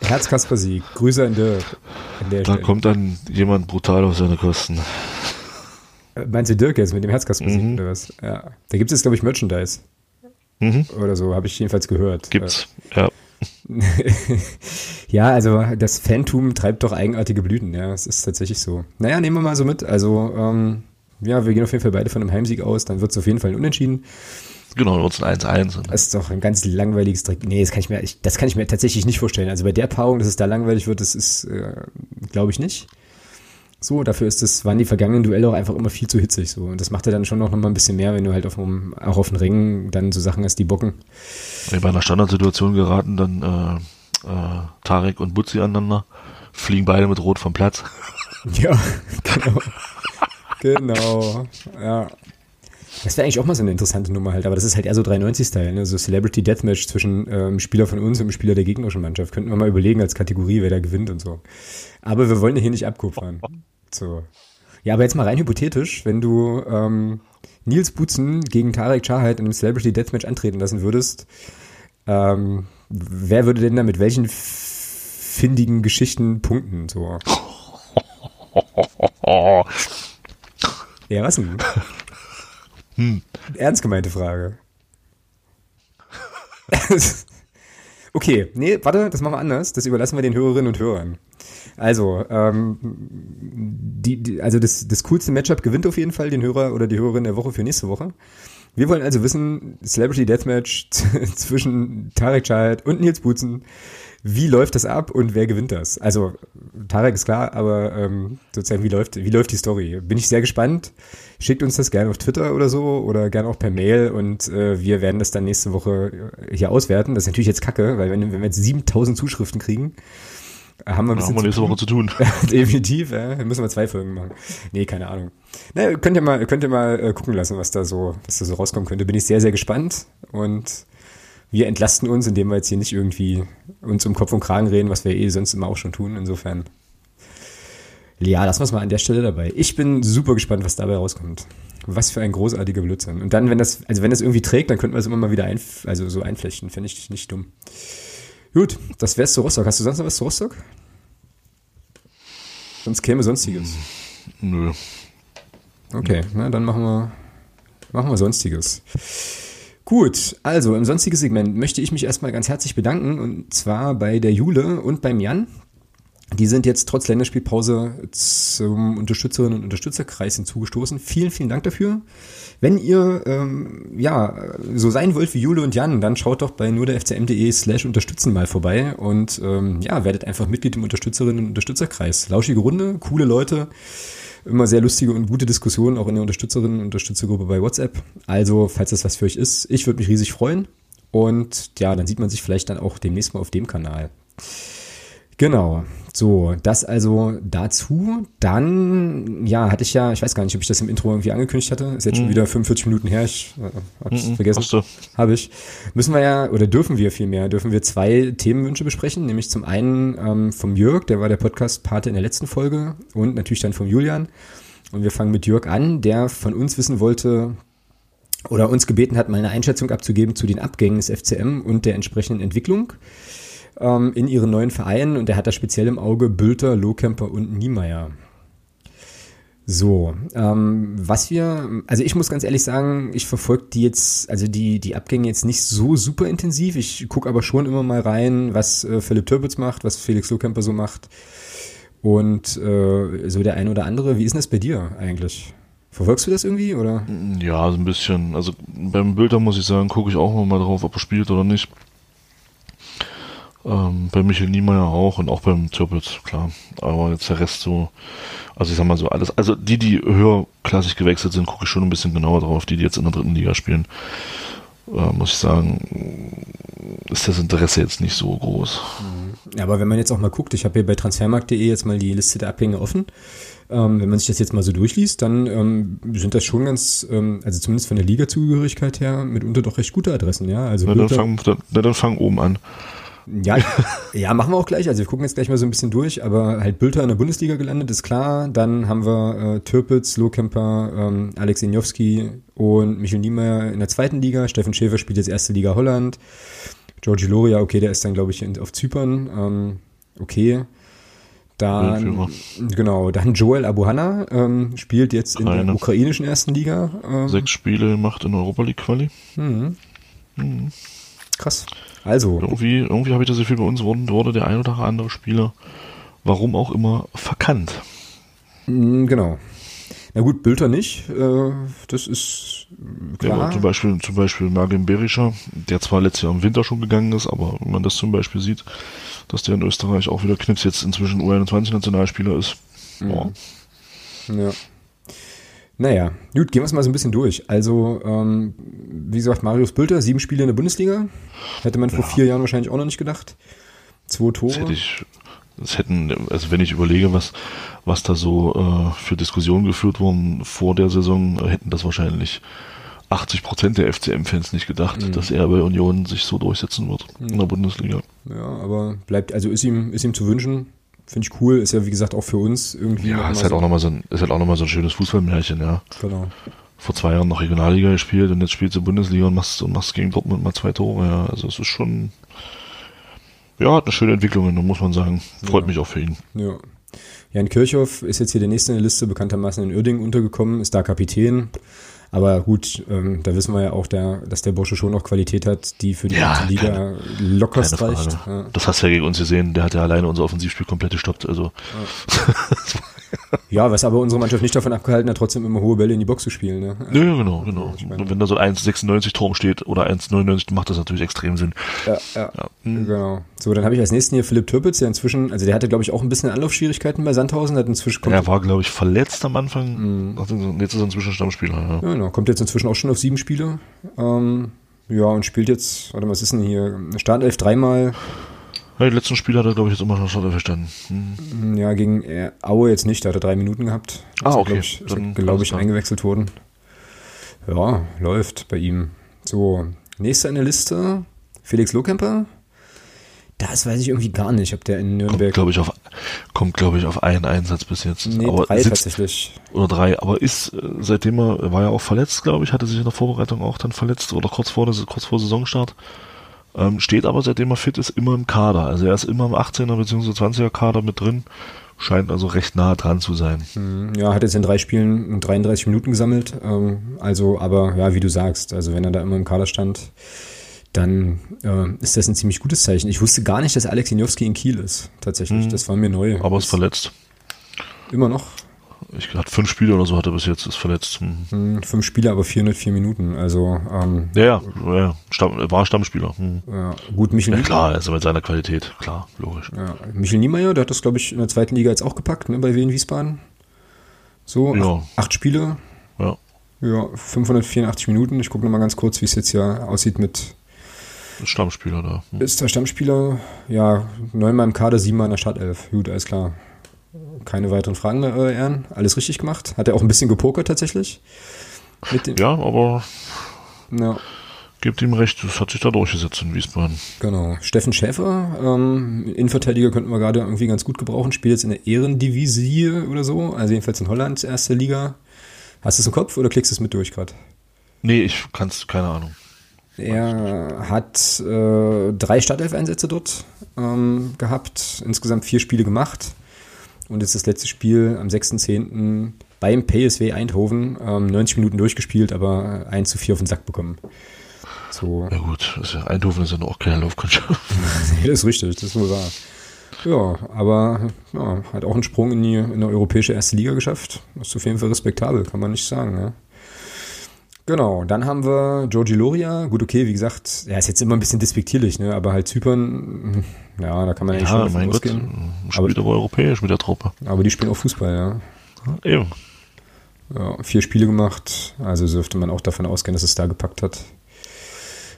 [SPEAKER 1] Herzkasper-Sieg. Grüße an Dirk.
[SPEAKER 2] An da Stelle. kommt dann jemand brutal auf seine Kosten.
[SPEAKER 1] Äh, meinst du Dirk jetzt mit dem Herzkasper-Sieg mhm. oder was? Ja. Da gibt es, glaube ich, Merchandise. Mhm. Oder so, habe ich jedenfalls gehört.
[SPEAKER 2] Gibt's, ja.
[SPEAKER 1] ja, also das Phantom treibt doch eigenartige Blüten, ja, es ist tatsächlich so. Naja, nehmen wir mal so mit. Also, ähm, ja, wir gehen auf jeden Fall beide von einem Heimsieg aus, dann wird es auf jeden Fall ein Unentschieden.
[SPEAKER 2] Genau, dann wird es ein 1-1.
[SPEAKER 1] Das ist doch ein ganz langweiliges Dreck. Nee, das kann ich mir, ich, das kann ich mir tatsächlich nicht vorstellen. Also bei der Paarung, dass es da langweilig wird, das ist, äh, glaube ich nicht. So, dafür ist das, waren die vergangenen Duelle auch einfach immer viel zu hitzig. So. Und das macht ja dann schon noch mal ein bisschen mehr, wenn du halt auf dem, auch auf den Ringen dann so Sachen hast, die bocken.
[SPEAKER 2] Bei einer Standardsituation geraten dann äh, äh, Tarek und Butzi aneinander, fliegen beide mit Rot vom Platz.
[SPEAKER 1] Ja, genau. genau. Ja. Das wäre eigentlich auch mal so eine interessante Nummer halt, aber das ist halt eher so 93-Style, ne? so Celebrity Deathmatch zwischen ähm, Spieler von uns und Spieler der gegnerischen Mannschaft. Könnten wir mal überlegen als Kategorie, wer da gewinnt und so. Aber wir wollen hier nicht abkupfern. So. Ja, aber jetzt mal rein hypothetisch, wenn du ähm, Nils Butzen gegen Tarek Chaheit in einem Celebrity Deathmatch antreten lassen würdest, ähm, wer würde denn da mit welchen findigen Geschichten punkten? So. ja, was denn? Hm. Ernst gemeinte Frage. okay, nee, warte, das machen wir anders. Das überlassen wir den Hörerinnen und Hörern. Also, ähm, die, die, also das, das coolste Matchup gewinnt auf jeden Fall den Hörer oder die Hörerin der Woche für nächste Woche. Wir wollen also wissen, Celebrity Deathmatch zwischen Tarek Child und Nils Butzen. Wie läuft das ab und wer gewinnt das? Also, Tarek ist klar, aber ähm, sozusagen, wie läuft, wie läuft die Story? Bin ich sehr gespannt. Schickt uns das gerne auf Twitter oder so oder gerne auch per Mail und äh, wir werden das dann nächste Woche hier auswerten. Das ist natürlich jetzt kacke, weil wenn, wenn wir jetzt 7000 Zuschriften kriegen, haben wir ein bisschen
[SPEAKER 2] haben wir nächste Woche zu tun.
[SPEAKER 1] Definitiv, ja. Dann müssen wir zwei Folgen machen. Nee, keine Ahnung. Na, könnt ihr mal, könnt ihr mal äh, gucken lassen, was da so, was da so rauskommen könnte. Bin ich sehr, sehr gespannt und wir entlasten uns, indem wir jetzt hier nicht irgendwie uns um Kopf und Kragen reden, was wir eh sonst immer auch schon tun. Insofern. Ja, lassen wir es mal an der Stelle dabei. Ich bin super gespannt, was dabei rauskommt. Was für ein großartiger Blödsinn. Und dann, wenn das, also wenn das irgendwie trägt, dann könnten wir es immer mal wieder ein, also so einflechten. Fände ich nicht dumm. Gut, das wär's zu Rostock. Hast du sonst noch was zu Rostock? Sonst käme Sonstiges.
[SPEAKER 2] Nö.
[SPEAKER 1] Okay, na, dann machen wir, machen wir Sonstiges. Gut, also im sonstigen Segment möchte ich mich erstmal ganz herzlich bedanken und zwar bei der Jule und beim Jan. Die sind jetzt trotz Länderspielpause zum Unterstützerinnen und Unterstützerkreis hinzugestoßen. Vielen, vielen Dank dafür. Wenn ihr ähm, ja so sein wollt wie Jule und Jan, dann schaut doch bei nur der fcm.de slash unterstützen mal vorbei und ähm, ja, werdet einfach Mitglied im Unterstützerinnen und Unterstützerkreis. Lauschige Runde, coole Leute, immer sehr lustige und gute Diskussionen auch in der Unterstützerinnen und Unterstützergruppe bei WhatsApp. Also, falls das was für euch ist, ich würde mich riesig freuen. Und ja, dann sieht man sich vielleicht dann auch demnächst mal auf dem Kanal. Genau. So, das also dazu. Dann, ja, hatte ich ja, ich weiß gar nicht, ob ich das im Intro irgendwie angekündigt hatte. Ist jetzt mhm. schon wieder 45 Minuten her, ich äh, hab's mhm, vergessen. Habe ich. Müssen wir ja, oder dürfen wir vielmehr, dürfen wir zwei Themenwünsche besprechen, nämlich zum einen ähm, vom Jörg, der war der Podcast-Pate in der letzten Folge und natürlich dann vom Julian. Und wir fangen mit Jörg an, der von uns wissen wollte, oder uns gebeten hat, mal eine Einschätzung abzugeben zu den Abgängen des FCM und der entsprechenden Entwicklung ähm, in ihren neuen Vereinen und er hat da speziell im Auge Bülter, Lohkemper und Niemeyer. So, ähm, was wir, also ich muss ganz ehrlich sagen, ich verfolge die jetzt, also die, die Abgänge jetzt nicht so super intensiv. Ich gucke aber schon immer mal rein, was äh, Philipp Türpitz macht, was Felix Lohkemper so macht. Und äh, so der eine oder andere. Wie ist denn das bei dir eigentlich? Verfolgst du das irgendwie, oder?
[SPEAKER 2] Ja, so ein bisschen. Also beim Bilder muss ich sagen, gucke ich auch mal drauf, ob er spielt oder nicht. Ähm, bei Michael Niemeyer auch und auch beim Türpitz, klar. Aber jetzt der Rest so, also ich sag mal so alles, also die, die höherklassig gewechselt sind, gucke ich schon ein bisschen genauer drauf, die, die jetzt in der dritten Liga spielen. Äh, muss ich sagen, ist das Interesse jetzt nicht so groß.
[SPEAKER 1] Mhm. Ja, aber wenn man jetzt auch mal guckt, ich habe hier bei transfermarkt.de jetzt mal die Liste der Abgänge offen. Ähm, wenn man sich das jetzt mal so durchliest, dann ähm, sind das schon ganz, ähm, also zumindest von der Liga-Zugehörigkeit her, mitunter doch recht gute Adressen, ja. Also
[SPEAKER 2] na, dann fang, dann, dann fang oben an.
[SPEAKER 1] Ja, ja, machen wir auch gleich. Also wir gucken jetzt gleich mal so ein bisschen durch, aber halt Bülter in der Bundesliga gelandet, ist klar. Dann haben wir äh, Türpitz, Lohkemper, ähm, Alex Injowski und Michel Niemeyer in der zweiten Liga. Steffen Schäfer spielt jetzt erste Liga Holland. Georgi Loria, okay, der ist dann, glaube ich, in, auf Zypern. Ähm, okay. Dann, genau, dann Joel Abuhanna ähm, spielt jetzt in Eine. der ukrainischen ersten Liga.
[SPEAKER 2] Ähm, Sechs Spiele macht in Europa League Quali.
[SPEAKER 1] Mhm. Mhm. Krass. Also.
[SPEAKER 2] Irgendwie, irgendwie habe ich das Gefühl, bei uns wurde, wurde der ein oder andere Spieler, warum auch immer, verkannt.
[SPEAKER 1] Mhm, genau. Na gut, Bülter nicht, äh, das ist klar. Ja,
[SPEAKER 2] zum Beispiel, zum Beispiel Margin Berischer, der zwar letztes Jahr im Winter schon gegangen ist, aber wenn man das zum Beispiel sieht, dass der in Österreich auch wieder Knips jetzt inzwischen U21-Nationalspieler ist. Mhm.
[SPEAKER 1] Ja. Naja, gut, gehen wir es mal so ein bisschen durch. Also, ähm, wie gesagt, Marius Bülter, sieben Spiele in der Bundesliga. Hätte man vor ja. vier Jahren wahrscheinlich auch noch nicht gedacht. Zwei Tore.
[SPEAKER 2] Das hätte ich, das hätten, also wenn ich überlege, was, was da so äh, für Diskussionen geführt wurden vor der Saison, hätten das wahrscheinlich 80 Prozent der FCM-Fans nicht gedacht, mhm. dass er bei Union sich so durchsetzen wird mhm. in der Bundesliga.
[SPEAKER 1] Ja, aber bleibt, also ist ihm, ist ihm zu wünschen. Finde ich cool, ist ja wie gesagt auch für uns irgendwie.
[SPEAKER 2] Ja, ist halt, so auch noch mal so ein, ist halt auch nochmal so ein schönes Fußballmärchen, ja.
[SPEAKER 1] Genau.
[SPEAKER 2] Vor zwei Jahren noch Regionalliga gespielt und jetzt spielst du Bundesliga und machst, und machst gegen Dortmund mal zwei Tore, ja. Also es ist schon, ja, hat eine schöne Entwicklung, muss man sagen. Freut ja. mich auch für ihn.
[SPEAKER 1] Ja. Jan Kirchhoff ist jetzt hier der nächste in der Liste, bekanntermaßen in Uerdingen untergekommen, ist da Kapitän. Aber gut, ähm, da wissen wir ja auch, der, dass der Bursche schon noch Qualität hat, die für die ja, Liga keine, lockerst reicht.
[SPEAKER 2] Ja. Das hast du ja gegen uns gesehen, der hat ja alleine unser Offensivspiel komplett gestoppt. Also.
[SPEAKER 1] Ja. Ja, was aber unsere Mannschaft nicht davon abgehalten hat, trotzdem immer hohe Bälle in die Box zu spielen. Ne?
[SPEAKER 2] Ja, genau, genau. Und wenn da so 1,96 Turm steht oder 1,99, macht das natürlich extrem Sinn.
[SPEAKER 1] Ja, ja, ja. Mhm. genau. So, dann habe ich als nächsten hier Philipp Türpitz, der inzwischen, also der hatte, glaube ich, auch ein bisschen Anlaufschwierigkeiten bei Sandhausen. Hat inzwischen
[SPEAKER 2] kommt er war, glaube ich, verletzt am Anfang. Mhm. Jetzt ist er inzwischen Stammspieler.
[SPEAKER 1] Ja. ja, genau. Kommt jetzt inzwischen auch schon auf sieben Spiele. Ähm, ja, und spielt jetzt, warte mal, was ist denn hier? Startelf dreimal,
[SPEAKER 2] ja, die letzten Spiele hat er, glaube ich, jetzt immer noch verstanden.
[SPEAKER 1] Hm. Ja, gegen äh, Aue jetzt nicht, da hat er drei Minuten gehabt.
[SPEAKER 2] Ah, okay.
[SPEAKER 1] Glaube ich, dann, glaub ich eingewechselt worden. Ja, läuft bei ihm. So, nächster in der Liste, Felix Lohkemper. Das weiß ich irgendwie gar nicht, ob der in Nürnberg.
[SPEAKER 2] Kommt, glaube ich, auf, kommt, glaube ich, auf einen Einsatz bis jetzt.
[SPEAKER 1] Nee, aber drei sitzt, tatsächlich.
[SPEAKER 2] Oder drei, aber ist, äh, seitdem er, war ja auch verletzt, glaube ich, hatte sich in der Vorbereitung auch dann verletzt oder kurz vor, kurz vor Saisonstart. Ähm, steht aber, seitdem er fit ist, immer im Kader. Also er ist immer im 18er bzw. 20er Kader mit drin. Scheint also recht nah dran zu sein.
[SPEAKER 1] Mhm. Ja, hat jetzt in drei Spielen 33 Minuten gesammelt. Ähm, also, aber ja, wie du sagst, also wenn er da immer im Kader stand, dann äh, ist das ein ziemlich gutes Zeichen. Ich wusste gar nicht, dass Alex Janowski in Kiel ist, tatsächlich. Mhm. Das war mir neu.
[SPEAKER 2] Aber ist verletzt.
[SPEAKER 1] Immer noch?
[SPEAKER 2] Ich hat fünf Spiele oder so hat er bis jetzt, ist verletzt. Hm.
[SPEAKER 1] hm fünf Spiele, aber 404 Minuten. Also ähm,
[SPEAKER 2] ja, ja, ja Stamm, war Stammspieler. Hm.
[SPEAKER 1] Ja, gut, Michel
[SPEAKER 2] ja, klar, also mit seiner Qualität, klar, logisch.
[SPEAKER 1] Ja. Michel Niemeyer, der hat das, glaube ich, in der zweiten Liga jetzt auch gepackt, ne, bei Wien Wiesbaden. So, ja. acht, acht Spiele.
[SPEAKER 2] Ja.
[SPEAKER 1] Ja, 584 Minuten. Ich gucke nochmal ganz kurz, wie es jetzt hier aussieht mit
[SPEAKER 2] Stammspieler da.
[SPEAKER 1] Hm. Ist der Stammspieler, ja, neunmal im Kader, siebenmal in der Startelf. Gut, alles klar keine weiteren Fragen mehr, äh, Ehren. Alles richtig gemacht. Hat er auch ein bisschen gepokert tatsächlich.
[SPEAKER 2] ja, aber ja. gebt ihm recht, das hat sich da durchgesetzt in Wiesbaden.
[SPEAKER 1] Genau. Steffen Schäfer, ähm, Innenverteidiger könnten wir gerade irgendwie ganz gut gebrauchen, spielt jetzt in der Ehrendivisie oder so, also jedenfalls in Holland, erste Liga. Hast du es im Kopf oder klickst du es mit durch gerade?
[SPEAKER 2] Nee, ich kann es, keine Ahnung.
[SPEAKER 1] Er hat äh, drei Startelf-Einsätze dort ähm, gehabt, insgesamt vier Spiele gemacht. Und jetzt das letzte Spiel am 6.10. beim PSW Eindhoven. Ähm, 90 Minuten durchgespielt, aber 1 zu 4 auf den Sack bekommen.
[SPEAKER 2] So. Ja gut, ja, Eindhoven ist ja noch keine Laufkundschaft.
[SPEAKER 1] nee, das ist richtig, das ist wohl wahr. Ja, aber ja, hat auch einen Sprung in die, in die europäische erste Liga geschafft. Das ist auf jeden Fall respektabel, kann man nicht sagen. Ja. Genau, dann haben wir Georgi Loria. Gut, okay, wie gesagt, er ist jetzt immer ein bisschen despektierlich, ne? aber halt Zypern, ja, da kann man
[SPEAKER 2] eigentlich ja, schon mein. Gott, spielt aber, aber europäisch mit der Truppe.
[SPEAKER 1] Aber die spielen auch Fußball, ja.
[SPEAKER 2] Eben.
[SPEAKER 1] Ja, vier Spiele gemacht, also dürfte man auch davon ausgehen, dass es da gepackt hat.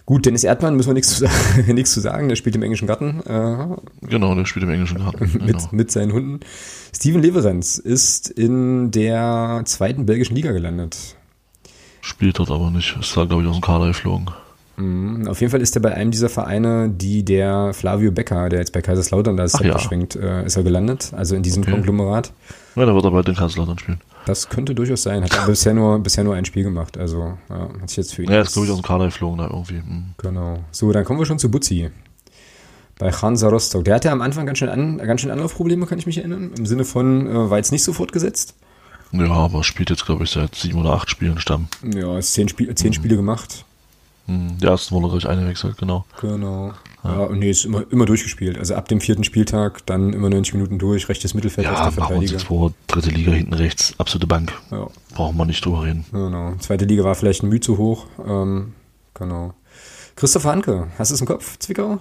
[SPEAKER 1] Gut, Dennis Erdmann müssen wir nichts zu, sagen, nichts zu sagen, der spielt im englischen Garten.
[SPEAKER 2] Äh, genau, der spielt im englischen Garten.
[SPEAKER 1] mit,
[SPEAKER 2] genau.
[SPEAKER 1] mit seinen Hunden. Steven Leverenz ist in der zweiten belgischen Liga gelandet.
[SPEAKER 2] Spielt dort aber nicht, ist da, glaube ich, aus dem Kader geflogen.
[SPEAKER 1] Mhm. Auf jeden Fall ist er bei einem dieser Vereine, die der Flavio Becker, der jetzt bei Kaiserslautern da ist, ja. beschränkt, äh, ist er gelandet, also in diesem okay. Konglomerat.
[SPEAKER 2] Ja, da wird er bei den Kaiserslautern spielen.
[SPEAKER 1] Das könnte durchaus sein. Hat aber bisher nur, bisher nur ein Spiel gemacht. Also ja, hat sich jetzt für ihn.
[SPEAKER 2] Ja, ist glaube ich aus dem Kader geflogen da irgendwie. Mhm.
[SPEAKER 1] Genau. So, dann kommen wir schon zu Butzi. Bei Hansa Rostock. Der hatte am Anfang ganz schön, an, ganz schön Anlaufprobleme, kann ich mich erinnern. Im Sinne von, äh, war jetzt nicht so fortgesetzt.
[SPEAKER 2] Ja, aber spielt jetzt, glaube ich, seit sieben oder acht Spielen Stamm.
[SPEAKER 1] Ja, ist zehn, Spiel, zehn mhm. Spiele gemacht.
[SPEAKER 2] Mhm. Der ersten wurde, glaube ich, eingewechselt, genau.
[SPEAKER 1] Genau. Ja, und nee, ist immer, immer durchgespielt. Also ab dem vierten Spieltag dann immer 90 Minuten durch, rechtes Mittelfeld,
[SPEAKER 2] ja, rechter Verteidiger. Ja, vor, dritte Liga hinten rechts, absolute Bank. Ja. Brauchen wir nicht drüber reden.
[SPEAKER 1] Genau. Zweite Liga war vielleicht ein Mühe zu hoch. Ähm, genau. Christoph Hanke, hast du es im Kopf, Zwickau?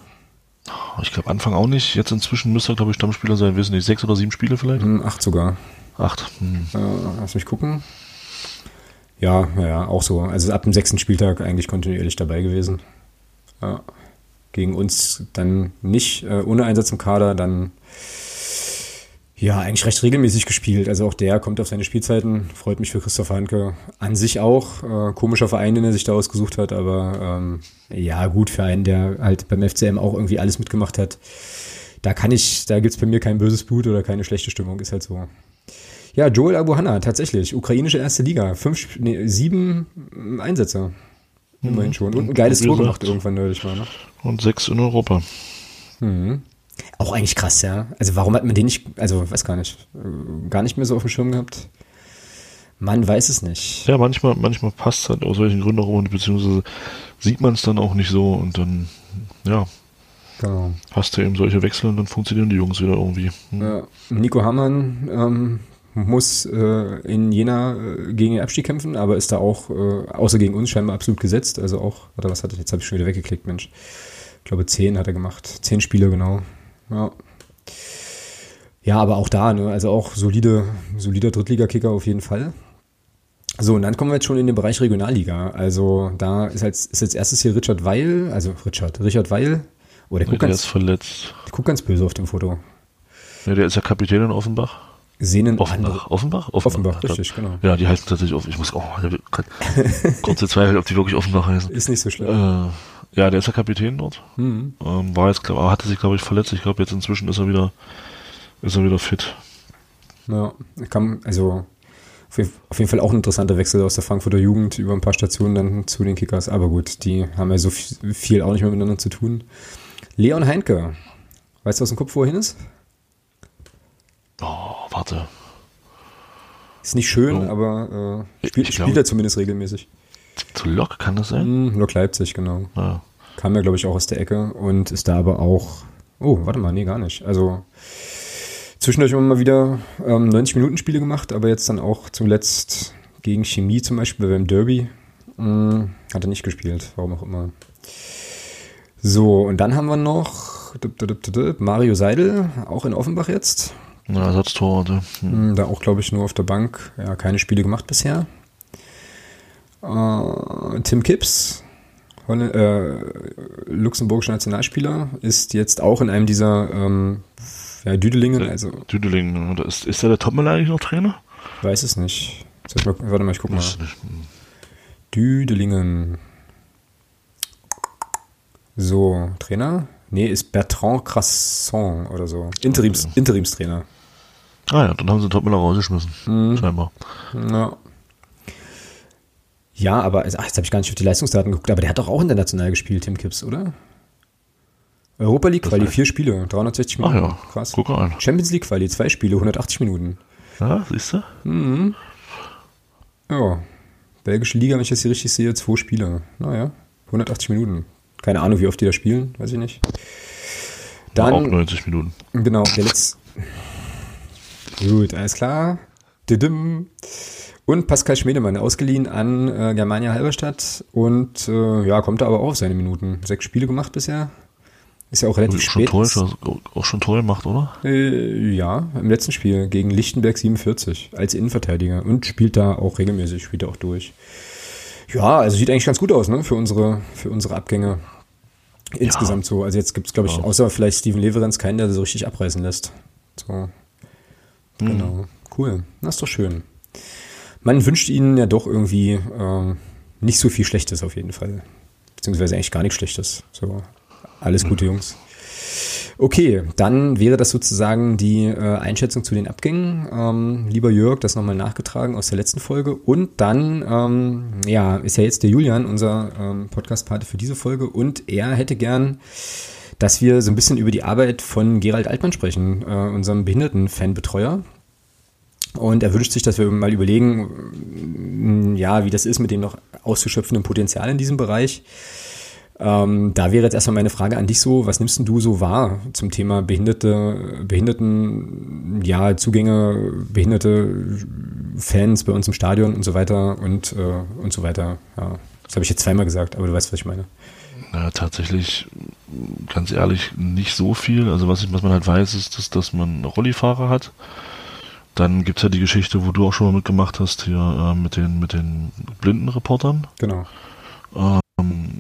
[SPEAKER 2] Ich glaube Anfang auch nicht. Jetzt inzwischen müsste er, glaube ich, Stammspieler sein. Wissen nicht, sechs oder sieben Spiele vielleicht?
[SPEAKER 1] Hm, acht sogar.
[SPEAKER 2] Acht. Hm.
[SPEAKER 1] Äh, lass mich gucken. Ja, ja, auch so. Also ab dem sechsten Spieltag eigentlich kontinuierlich dabei gewesen. Ja gegen uns dann nicht äh, ohne Einsatz im Kader, dann ja, eigentlich recht regelmäßig gespielt. Also auch der kommt auf seine Spielzeiten. Freut mich für Christoph Hanke an sich auch. Äh, komischer Verein, den er sich da ausgesucht hat, aber ähm, ja, gut für einen, der halt beim FCM auch irgendwie alles mitgemacht hat. Da kann ich, da gibt's bei mir kein böses Blut oder keine schlechte Stimmung, ist halt so. Ja, Joel Abuhanna, tatsächlich. Ukrainische erste Liga. Fünf, nee, sieben Einsätze. Immerhin mhm. schon. Und ein geiles Tor gemacht irgendwann neulich mal, ne?
[SPEAKER 2] Und sechs in Europa.
[SPEAKER 1] Mhm. Auch eigentlich krass, ja. Also warum hat man den nicht, also weiß gar nicht, gar nicht mehr so auf dem Schirm gehabt? Man weiß es nicht.
[SPEAKER 2] Ja, manchmal, manchmal passt es halt aus welchen Gründen auch immer, beziehungsweise sieht man es dann auch nicht so und dann, ja, genau. hast du eben solche Wechsel und dann funktionieren die Jungs wieder irgendwie.
[SPEAKER 1] Hm. Ja. Nico Hammann ähm, muss äh, in Jena äh, gegen den Abstieg kämpfen, aber ist da auch, äh, außer gegen uns, scheinbar absolut gesetzt. Also auch, oder was hat er, jetzt habe ich schon wieder weggeklickt, Mensch. Ich glaube, zehn hat er gemacht. Zehn Spiele, genau. Ja. Ja, aber auch da, ne, also auch solide, solider Drittligakicker auf jeden Fall. So, und dann kommen wir jetzt schon in den Bereich Regionalliga. Also da ist als, ist als erstes hier Richard Weil, also Richard, Richard Weil.
[SPEAKER 2] Oh, der, guckt der ganz, ist verletzt.
[SPEAKER 1] Der guckt ganz böse auf dem Foto.
[SPEAKER 2] Ja, der ist ja Kapitän in Offenbach.
[SPEAKER 1] Sehnen
[SPEAKER 2] Offenbach, Offenbach?
[SPEAKER 1] Offenbach? Offenbach, richtig, genau.
[SPEAKER 2] Ja, die heißen tatsächlich Offenbach. Ich muss auch oh, kurze Zweifel, ob die wirklich Offenbach heißen.
[SPEAKER 1] Ist nicht so schlimm.
[SPEAKER 2] Äh, ja, der ist ja Kapitän dort. Mhm. Ähm, war jetzt, glaub, hatte sich, glaube ich, verletzt. Ich glaube, jetzt inzwischen ist er wieder, ist er wieder fit.
[SPEAKER 1] Ja, kam, also auf jeden Fall auch ein interessanter Wechsel aus der Frankfurter Jugend über ein paar Stationen dann zu den Kickers. Aber gut, die haben ja so viel auch nicht mehr miteinander zu tun. Leon Heinke. Weißt du aus dem Kopf, wo er hin ist?
[SPEAKER 2] Oh, warte.
[SPEAKER 1] Ist nicht schön, oh. aber äh, spielt, ich spielt er zumindest regelmäßig.
[SPEAKER 2] Zu Lok kann das sein?
[SPEAKER 1] Mm, Lok Leipzig, genau. Ja. Kam ja, glaube ich, auch aus der Ecke und ist da aber auch. Oh, warte mal, nee, gar nicht. Also zwischendurch immer mal wieder ähm, 90 Minuten Spiele gemacht, aber jetzt dann auch zuletzt gegen Chemie zum Beispiel beim Derby. Mh, hat er nicht gespielt, warum auch immer. So, und dann haben wir noch Mario Seidel, auch in Offenbach jetzt.
[SPEAKER 2] Ja, Ersatztorwarte.
[SPEAKER 1] Hm. Da auch, glaube ich, nur auf der Bank. Ja, keine Spiele gemacht bisher. Äh, Tim Kipps, Holland, äh, luxemburgischer Nationalspieler, ist jetzt auch in einem dieser ähm, ja, Düdelingen. Also,
[SPEAKER 2] Düdelingen, ist, ist der der Topmüller eigentlich noch Trainer?
[SPEAKER 1] Weiß es nicht. Mal, warte mal, ich guck mal. Nicht. Düdelingen. So, Trainer? Nee, ist Bertrand Crasson oder so. Interims, okay. Interimstrainer.
[SPEAKER 2] Ah ja, dann haben sie Topmüller rausgeschmissen. Mhm. Scheinbar.
[SPEAKER 1] Ja. Ja, aber ach, jetzt habe ich gar nicht auf die Leistungsdaten geguckt, aber der hat doch auch international gespielt, Tim Kipps, oder? Europa League Quali, vier Spiele, 360 Minuten. Ach
[SPEAKER 2] ja, krass. Guck an.
[SPEAKER 1] Champions League Quali, zwei Spiele, 180 Minuten.
[SPEAKER 2] Ja, siehst du?
[SPEAKER 1] Mhm. Ja. Belgische Liga, wenn ich das hier richtig sehe, zwei Spiele. Naja, 180 Minuten. Keine Ahnung, wie oft die da spielen, weiß ich nicht.
[SPEAKER 2] Dann, auch 90 Minuten.
[SPEAKER 1] Genau, der letzte. Gut, alles klar. Didim. Und Pascal Schmedemann, ausgeliehen an äh, Germania Halberstadt und äh, ja, kommt da aber auch auf seine Minuten. Sechs Spiele gemacht bisher. Ist ja auch relativ
[SPEAKER 2] schon
[SPEAKER 1] spät.
[SPEAKER 2] Tor, auch schon Tor gemacht, oder?
[SPEAKER 1] Äh, ja, im letzten Spiel gegen Lichtenberg 47 als Innenverteidiger und spielt da auch regelmäßig, spielt da auch durch. Ja, also sieht eigentlich ganz gut aus, ne, für unsere, für unsere Abgänge. Insgesamt ja. so. Also jetzt gibt es, glaube ich, ja. außer vielleicht Steven Leverenz keinen, der so richtig abreißen lässt. So. Mhm. Genau. Cool. Das ist doch schön. Man wünscht ihnen ja doch irgendwie äh, nicht so viel Schlechtes auf jeden Fall. Beziehungsweise eigentlich gar nichts Schlechtes. So. Alles gute Jungs. Okay, dann wäre das sozusagen die äh, Einschätzung zu den Abgängen. Ähm, lieber Jörg, das nochmal nachgetragen aus der letzten Folge. Und dann, ähm, ja, ist ja jetzt der Julian, unser ähm, Podcast-Pate für diese Folge. Und er hätte gern, dass wir so ein bisschen über die Arbeit von Gerald Altmann sprechen, äh, unserem Behinderten-Fanbetreuer. Und er wünscht sich, dass wir mal überlegen, ja, wie das ist mit dem noch auszuschöpfenden Potenzial in diesem Bereich. Ähm, da wäre jetzt erstmal meine Frage an dich so, was nimmst denn du so wahr zum Thema behinderte, Behinderten, ja, Zugänge, behinderte Fans bei uns im Stadion und so weiter und, äh, und so weiter. Ja, das habe ich jetzt zweimal gesagt, aber du weißt, was ich meine.
[SPEAKER 2] Na, tatsächlich, ganz ehrlich, nicht so viel. Also was, ich, was man halt weiß, ist, dass, dass man Rollifahrer hat. Dann gibt es ja die Geschichte, wo du auch schon mal mitgemacht hast, hier äh, mit den, mit den blinden Reportern.
[SPEAKER 1] Genau.
[SPEAKER 2] Äh,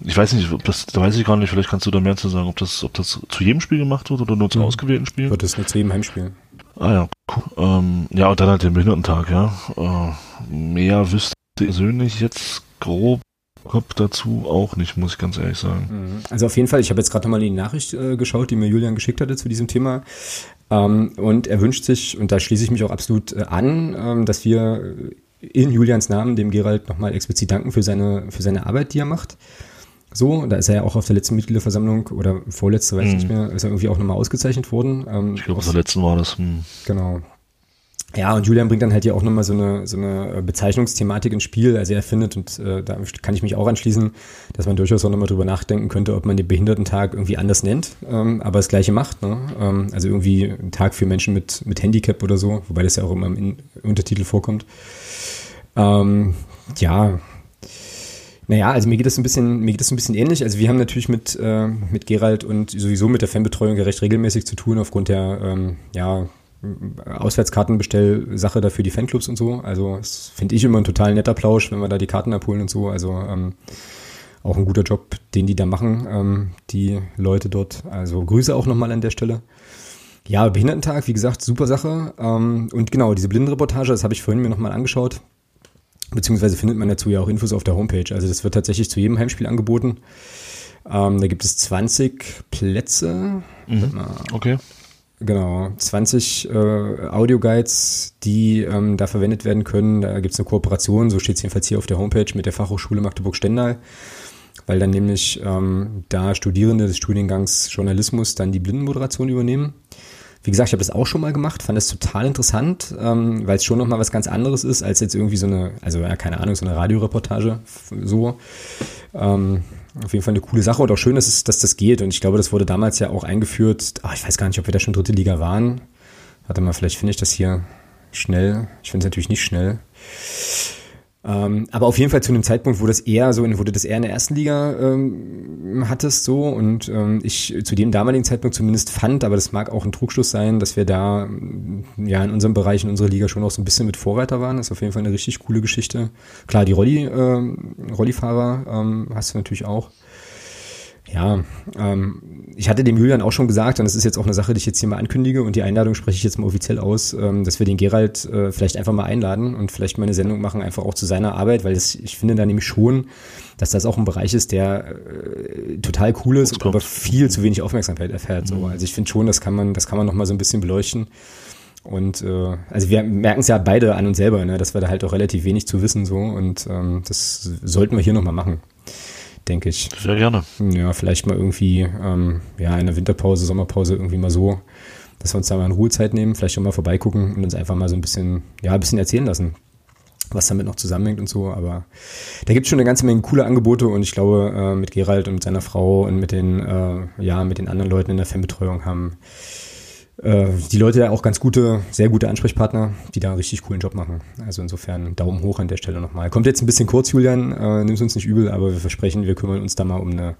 [SPEAKER 2] ich weiß nicht, ob das, da weiß ich gar nicht, vielleicht kannst du da mehr zu sagen, ob das, ob das zu jedem Spiel gemacht wird oder nur zu mhm. ausgewählten Spielen.
[SPEAKER 1] Wird das nur zu jedem Heimspiel.
[SPEAKER 2] Ah ja, cool. Ähm, ja, und dann halt den Behindertentag, ja. Äh, mehr wüsste ich persönlich jetzt grob Kopf dazu auch nicht, muss ich ganz ehrlich sagen.
[SPEAKER 1] Mhm. Also auf jeden Fall, ich habe jetzt gerade nochmal die Nachricht äh, geschaut, die mir Julian geschickt hatte zu diesem Thema. Ähm, und er wünscht sich, und da schließe ich mich auch absolut äh, an, ähm, dass wir in Julians Namen dem Gerald nochmal explizit danken für seine, für seine Arbeit, die er macht. So, da ist er ja auch auf der letzten Mitgliederversammlung oder vorletzte, weiß ich mhm. nicht mehr, ist er irgendwie auch nochmal ausgezeichnet worden.
[SPEAKER 2] Ähm, ich glaube, auf der letzten war das.
[SPEAKER 1] Hm. Genau. Ja, und Julian bringt dann halt ja auch nochmal so eine, so eine Bezeichnungsthematik ins Spiel. Also er findet, und äh, da kann ich mich auch anschließen, dass man durchaus auch nochmal drüber nachdenken könnte, ob man den Behindertentag irgendwie anders nennt, ähm, aber das Gleiche macht. Ne? Ähm, also irgendwie ein Tag für Menschen mit, mit Handicap oder so, wobei das ja auch immer im Untertitel vorkommt. Ähm, ja, naja, also mir geht das ein bisschen, mir geht das ein bisschen ähnlich. Also wir haben natürlich mit, äh, mit Gerald und sowieso mit der Fanbetreuung ja recht regelmäßig zu tun, aufgrund der ähm, ja, Auswärtskartenbestellsache dafür die Fanclubs und so. Also das finde ich immer ein total netter Plausch, wenn wir da die Karten abholen und so. Also ähm, auch ein guter Job, den die da machen, ähm, die Leute dort. Also Grüße auch nochmal an der Stelle. Ja, Behindertentag, wie gesagt, super Sache. Ähm, und genau, diese Blindenreportage, das habe ich vorhin mir nochmal angeschaut. Beziehungsweise findet man dazu ja auch Infos auf der Homepage. Also das wird tatsächlich zu jedem Heimspiel angeboten. Ähm, da gibt es 20 Plätze.
[SPEAKER 2] Mhm. Okay.
[SPEAKER 1] Genau, 20 äh, Audioguides, die ähm, da verwendet werden können. Da gibt es eine Kooperation, so steht es jedenfalls hier auf der Homepage mit der Fachhochschule Magdeburg-Stendal, weil dann nämlich ähm, da Studierende des Studiengangs Journalismus dann die Blindenmoderation übernehmen. Wie gesagt, ich habe das auch schon mal gemacht, fand das total interessant, ähm, weil es schon nochmal was ganz anderes ist, als jetzt irgendwie so eine, also ja, keine Ahnung, so eine Radioreportage so. Ähm, auf jeden Fall eine coole Sache und auch schön, dass, es, dass das geht. Und ich glaube, das wurde damals ja auch eingeführt. Ach, ich weiß gar nicht, ob wir da schon dritte Liga waren. Warte mal, vielleicht finde ich das hier schnell. Ich finde es natürlich nicht schnell. Ähm, aber auf jeden Fall zu einem Zeitpunkt, wo das eher so, wo du das eher in der ersten Liga ähm, hattest, so und ähm, ich zu dem damaligen Zeitpunkt zumindest fand, aber das mag auch ein Trugschluss sein, dass wir da ja in unserem Bereich, in unserer Liga schon auch so ein bisschen mit Vorreiter waren. Das ist auf jeden Fall eine richtig coole Geschichte. Klar, die Rolli, äh, Rollifahrer ähm, hast du natürlich auch. Ja, ähm, ich hatte dem Julian auch schon gesagt, und das ist jetzt auch eine Sache, die ich jetzt hier mal ankündige, und die Einladung spreche ich jetzt mal offiziell aus, ähm, dass wir den Gerald äh, vielleicht einfach mal einladen und vielleicht mal eine Sendung machen, einfach auch zu seiner Arbeit, weil das, ich finde da nämlich schon, dass das auch ein Bereich ist, der äh, total cool ist, und aber viel zu wenig Aufmerksamkeit erfährt. So. Mhm. Also ich finde schon, das kann man, das kann man noch mal so ein bisschen beleuchten. Und äh, also wir merken es ja beide an uns selber, ne, dass wir da halt auch relativ wenig zu wissen so und ähm, das sollten wir hier noch mal machen denke ich.
[SPEAKER 2] Sehr gerne.
[SPEAKER 1] Ja, vielleicht mal irgendwie, ähm, ja, in der Winterpause, Sommerpause irgendwie mal so, dass wir uns da mal in Ruhezeit nehmen, vielleicht schon mal vorbeigucken und uns einfach mal so ein bisschen, ja, ein bisschen erzählen lassen, was damit noch zusammenhängt und so. Aber da gibt es schon eine ganze Menge coole Angebote und ich glaube, äh, mit Gerald und mit seiner Frau und mit den, äh, ja, mit den anderen Leuten in der Fanbetreuung haben äh, die Leute ja auch ganz gute, sehr gute Ansprechpartner, die da einen richtig coolen Job machen. Also insofern Daumen hoch an der Stelle nochmal. Kommt jetzt ein bisschen kurz, Julian, äh, nimm's uns nicht übel, aber wir versprechen, wir kümmern uns da mal um eine,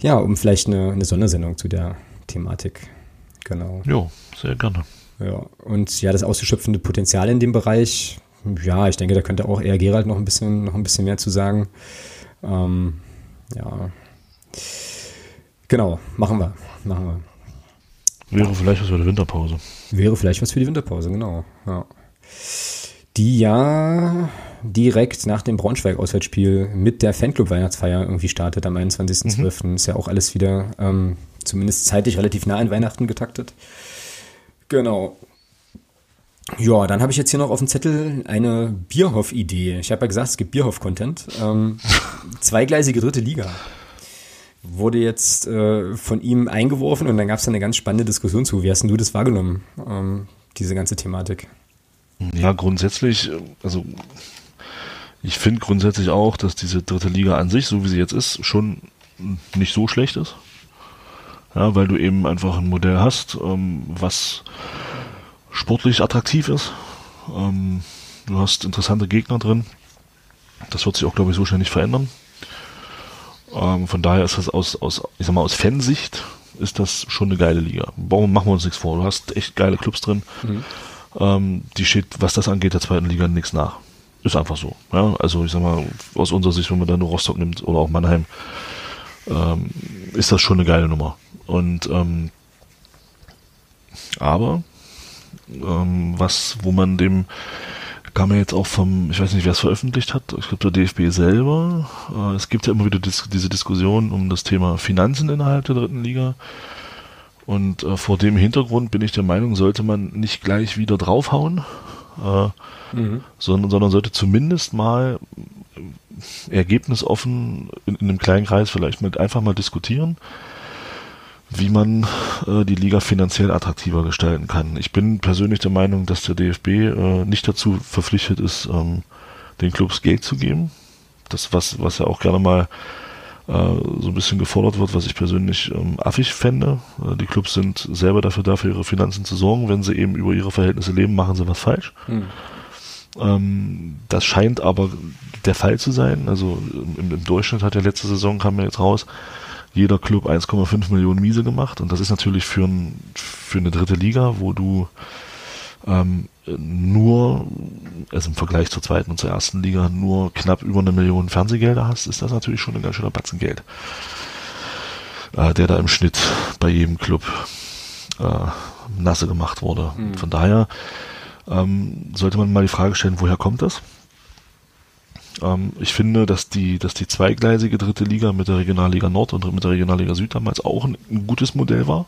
[SPEAKER 1] ja, um vielleicht eine, eine Sondersendung zu der Thematik. Genau.
[SPEAKER 2] Jo, sehr gerne.
[SPEAKER 1] Ja, und ja, das auszuschöpfende Potenzial in dem Bereich, ja, ich denke, da könnte auch eher Gerald noch ein bisschen, noch ein bisschen mehr zu sagen. Ähm, ja. Genau, machen wir. Machen wir.
[SPEAKER 2] Wäre vielleicht was für die Winterpause.
[SPEAKER 1] Wäre vielleicht was für die Winterpause, genau. Ja. Die ja direkt nach dem Braunschweig-Auswärtsspiel mit der Fanclub-Weihnachtsfeier irgendwie startet am 21.12. Mhm. Ist ja auch alles wieder ähm, zumindest zeitlich relativ nah an Weihnachten getaktet. Genau. Ja, dann habe ich jetzt hier noch auf dem Zettel eine Bierhoff-Idee. Ich habe ja gesagt, es gibt Bierhoff-Content. Ähm, zweigleisige dritte Liga wurde jetzt äh, von ihm eingeworfen und dann gab es eine ganz spannende Diskussion zu. Wie hast du das wahrgenommen, ähm, diese ganze Thematik?
[SPEAKER 2] Ja, grundsätzlich, also ich finde grundsätzlich auch, dass diese dritte Liga an sich, so wie sie jetzt ist, schon nicht so schlecht ist. Ja, weil du eben einfach ein Modell hast, ähm, was sportlich attraktiv ist. Ähm, du hast interessante Gegner drin. Das wird sich auch, glaube ich, so schnell nicht verändern. Ähm, von daher ist das aus, aus, ich sag mal, aus Fansicht ist das schon eine geile Liga. Warum machen wir uns nichts vor? Du hast echt geile Clubs drin. Mhm. Ähm, die steht, was das angeht, der zweiten Liga nichts nach. Ist einfach so. Ja? Also ich sag mal, aus unserer Sicht, wenn man da nur Rostock nimmt oder auch Mannheim, ähm, ist das schon eine geile Nummer. Und ähm, aber ähm, was, wo man dem kam ja jetzt auch vom, ich weiß nicht, wer es veröffentlicht hat, ich glaube der DFB selber. Äh, es gibt ja immer wieder dis diese Diskussion um das Thema Finanzen innerhalb der dritten Liga. Und äh, vor dem Hintergrund bin ich der Meinung, sollte man nicht gleich wieder draufhauen, äh, mhm. sondern, sondern sollte zumindest mal ergebnisoffen in, in einem kleinen Kreis vielleicht mit einfach mal diskutieren wie man äh, die Liga finanziell attraktiver gestalten kann. Ich bin persönlich der Meinung, dass der DFB äh, nicht dazu verpflichtet ist, ähm, den Clubs Geld zu geben. Das, was, was ja auch gerne mal äh, so ein bisschen gefordert wird, was ich persönlich ähm, affig fände. Äh, die Clubs sind selber dafür da, für ihre Finanzen zu sorgen. Wenn sie eben über ihre Verhältnisse leben, machen sie was falsch. Hm. Ähm, das scheint aber der Fall zu sein. Also im, im Durchschnitt hat ja letzte Saison, kam ja jetzt raus, jeder Club 1,5 Millionen Miese gemacht. Und das ist natürlich für, ein, für eine dritte Liga, wo du ähm, nur, also im Vergleich zur zweiten und zur ersten Liga, nur knapp über eine Million Fernsehgelder hast, ist das natürlich schon ein ganz schöner Batzen Geld, äh, der da im Schnitt bei jedem Club äh, nasse gemacht wurde. Mhm. Von daher ähm, sollte man mal die Frage stellen, woher kommt das? Ähm, ich finde, dass die, dass die zweigleisige dritte Liga mit der Regionalliga Nord und mit der Regionalliga Süd damals auch ein, ein gutes Modell war.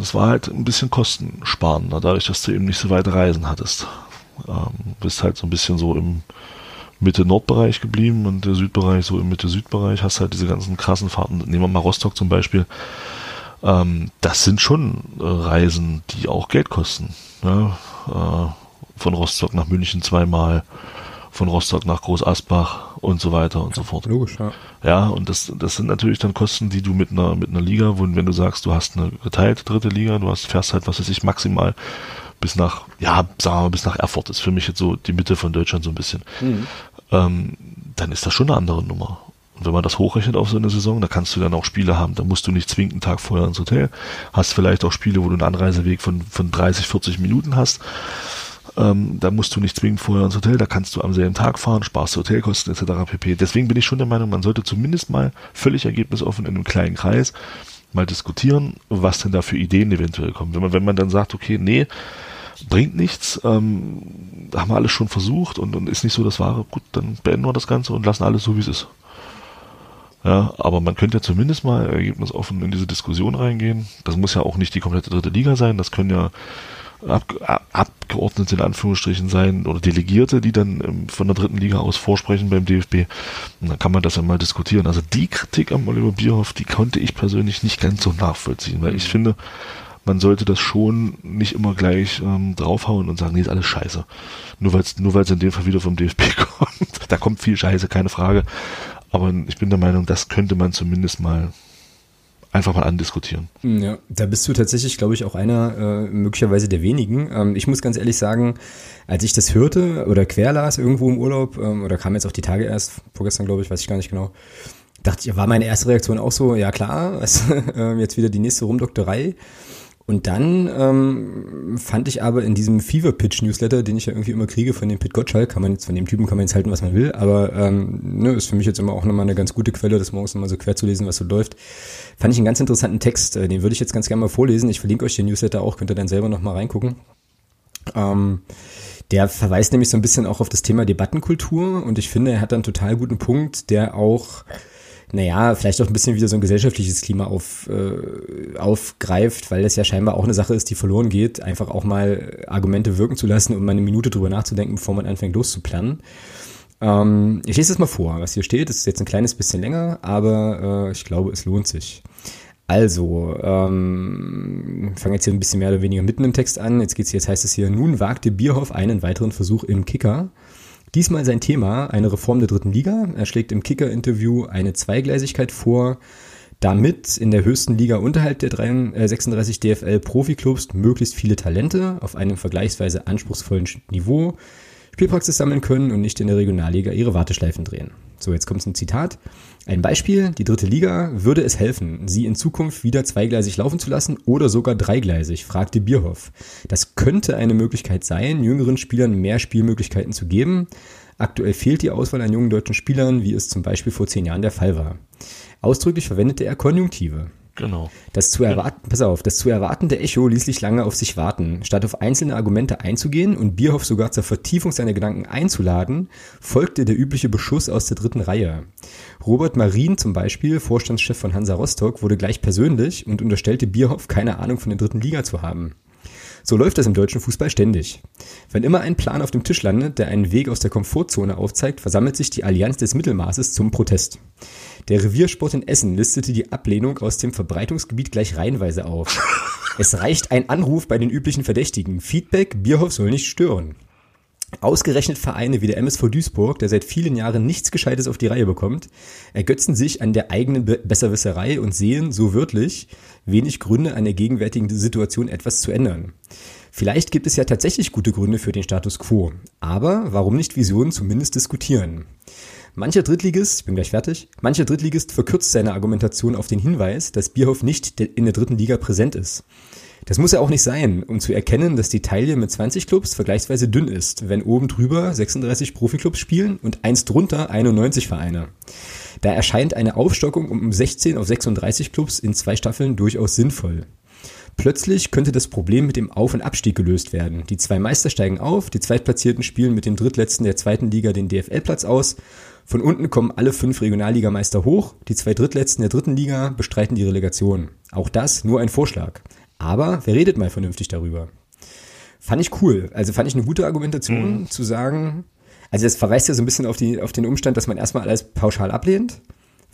[SPEAKER 2] Es war halt ein bisschen kostensparender, dadurch, dass du eben nicht so weit reisen hattest. Ähm, bist halt so ein bisschen so im Mitte-Nord-Bereich geblieben und der Südbereich so im Mitte-Süd-Bereich, hast halt diese ganzen krassen Fahrten. Nehmen wir mal Rostock zum Beispiel. Ähm, das sind schon äh, Reisen, die auch Geld kosten. Ja? Äh, von Rostock nach München zweimal, von Rostock nach Groß Asbach und so weiter und so fort.
[SPEAKER 1] Logisch, ja.
[SPEAKER 2] Ja, und das, das sind natürlich dann Kosten, die du mit einer, mit einer Liga, wo, wenn du sagst, du hast eine geteilte dritte Liga, du hast, fährst halt, was weiß ich, maximal bis nach, ja, sagen wir mal, bis nach Erfurt, ist für mich jetzt so die Mitte von Deutschland so ein bisschen. Mhm. Ähm, dann ist das schon eine andere Nummer. Und wenn man das hochrechnet auf so eine Saison, da kannst du dann auch Spiele haben, da musst du nicht zwingend einen Tag vorher ins Hotel, hast vielleicht auch Spiele, wo du einen Anreiseweg von, von 30, 40 Minuten hast. Ähm, da musst du nicht zwingend vorher ins Hotel, da kannst du am selben Tag fahren, sparst Hotelkosten etc. pp. Deswegen bin ich schon der Meinung, man sollte zumindest mal völlig ergebnisoffen in einem kleinen Kreis mal diskutieren, was denn da für Ideen eventuell kommen. Wenn man, wenn man dann sagt, okay, nee, bringt nichts, ähm, haben wir alles schon versucht und, und ist nicht so das Wahre, gut, dann beenden wir das Ganze und lassen alles so, wie es ist. Ja, aber man könnte ja zumindest mal ergebnisoffen in diese Diskussion reingehen. Das muss ja auch nicht die komplette dritte Liga sein, das können ja Ab, Abgeordnete in Anführungsstrichen sein oder Delegierte, die dann ähm, von der dritten Liga aus vorsprechen beim DFB. Und dann kann man das ja mal diskutieren. Also die Kritik am Oliver Bierhoff, die konnte ich persönlich nicht ganz so nachvollziehen, weil ich mhm. finde, man sollte das schon nicht immer gleich ähm, draufhauen und sagen, nee, ist alles scheiße. Nur weil es nur weil's in dem Fall wieder vom DFB kommt. da kommt viel Scheiße, keine Frage. Aber ich bin der Meinung, das könnte man zumindest mal einfach mal andiskutieren.
[SPEAKER 1] Hm, ja, da bist du tatsächlich, glaube ich, auch einer äh, möglicherweise der wenigen. Ähm, ich muss ganz ehrlich sagen, als ich das hörte oder querlas irgendwo im Urlaub, ähm, oder kam jetzt auch die Tage erst, vorgestern glaube ich, weiß ich gar nicht genau, dachte ich, war meine erste Reaktion auch so, ja klar, was, äh, jetzt wieder die nächste Rumdoktorei. Und dann ähm, fand ich aber in diesem Fever Pitch Newsletter, den ich ja irgendwie immer kriege von dem Pit Gottschalk, kann man jetzt von dem Typen kann man jetzt halten, was man will, aber ähm, ne, ist für mich jetzt immer auch nochmal eine ganz gute Quelle, das morgens nochmal so quer zu lesen, was so läuft. Fand ich einen ganz interessanten Text, äh, den würde ich jetzt ganz gerne mal vorlesen. Ich verlinke euch den Newsletter auch, könnt ihr dann selber nochmal reingucken. Ähm, der verweist nämlich so ein bisschen auch auf das Thema Debattenkultur und ich finde, er hat einen total guten Punkt, der auch naja, vielleicht auch ein bisschen wieder so ein gesellschaftliches Klima auf, äh, aufgreift, weil das ja scheinbar auch eine Sache ist, die verloren geht, einfach auch mal Argumente wirken zu lassen und mal eine Minute drüber nachzudenken, bevor man anfängt loszuplanen. Ähm, ich lese es mal vor, was hier steht. Das ist jetzt ein kleines bisschen länger, aber äh, ich glaube, es lohnt sich. Also, ähm, fange jetzt hier ein bisschen mehr oder weniger mitten im Text an. Jetzt geht's jetzt heißt es hier, nun wagte Bierhoff einen weiteren Versuch im Kicker. Diesmal sein Thema, eine Reform der dritten Liga. Er schlägt im Kicker-Interview eine Zweigleisigkeit vor, damit in der höchsten Liga unterhalb der 36 DFL Profiklubs möglichst viele Talente auf einem vergleichsweise anspruchsvollen Niveau Spielpraxis sammeln können und nicht in der Regionalliga ihre Warteschleifen drehen. So, jetzt kommt ein Zitat. Ein Beispiel, die dritte Liga würde es helfen, sie in Zukunft wieder zweigleisig laufen zu lassen oder sogar dreigleisig, fragte Bierhoff. Das könnte eine Möglichkeit sein, jüngeren Spielern mehr Spielmöglichkeiten zu geben. Aktuell fehlt die Auswahl an jungen deutschen Spielern, wie es zum Beispiel vor zehn Jahren der Fall war. Ausdrücklich verwendete er Konjunktive.
[SPEAKER 2] Genau.
[SPEAKER 1] Das zu erwarten, pass auf, das zu erwartende Echo ließ sich lange auf sich warten. Statt auf einzelne Argumente einzugehen und Bierhoff sogar zur Vertiefung seiner Gedanken einzuladen, folgte der übliche Beschuss aus der dritten Reihe. Robert Marin zum Beispiel, Vorstandschef von Hansa Rostock, wurde gleich persönlich und unterstellte Bierhoff keine Ahnung von der dritten Liga zu haben. So läuft das im deutschen Fußball ständig. Wenn immer ein Plan auf dem Tisch landet, der einen Weg aus der Komfortzone aufzeigt, versammelt sich die Allianz des Mittelmaßes zum Protest. Der Reviersport in Essen listete die Ablehnung aus dem Verbreitungsgebiet gleich reihenweise auf. Es reicht ein Anruf bei den üblichen Verdächtigen. Feedback, Bierhoff soll nicht stören. Ausgerechnet Vereine wie der MSV Duisburg, der seit vielen Jahren nichts Gescheites auf die Reihe bekommt, ergötzen sich an der eigenen Be Besserwisserei und sehen, so wörtlich, wenig Gründe an der gegenwärtigen Situation etwas zu ändern. Vielleicht gibt es ja tatsächlich gute Gründe für den Status quo, aber warum nicht Visionen zumindest diskutieren? Mancher Drittligist, ich bin gleich fertig, mancher Drittligist verkürzt seine Argumentation auf den Hinweis, dass Bierhoff nicht in der dritten Liga präsent ist. Das muss ja auch nicht sein, um zu erkennen, dass die Taille mit 20 Clubs vergleichsweise dünn ist, wenn oben drüber 36 Profiklubs spielen und eins drunter 91 Vereine. Da erscheint eine Aufstockung um 16 auf 36 Clubs in zwei Staffeln durchaus sinnvoll. Plötzlich könnte das Problem mit dem Auf- und Abstieg gelöst werden. Die zwei Meister steigen auf, die Zweitplatzierten spielen mit dem Drittletzten der zweiten Liga den DFL-Platz aus. Von unten kommen alle fünf Regionalligameister hoch, die zwei Drittletzten der dritten Liga bestreiten die Relegation. Auch das nur ein Vorschlag. Aber wer redet mal vernünftig darüber? Fand ich cool. Also fand ich eine gute Argumentation mhm. zu sagen, also das verweist ja so ein bisschen auf, die, auf den Umstand, dass man erstmal alles pauschal ablehnt,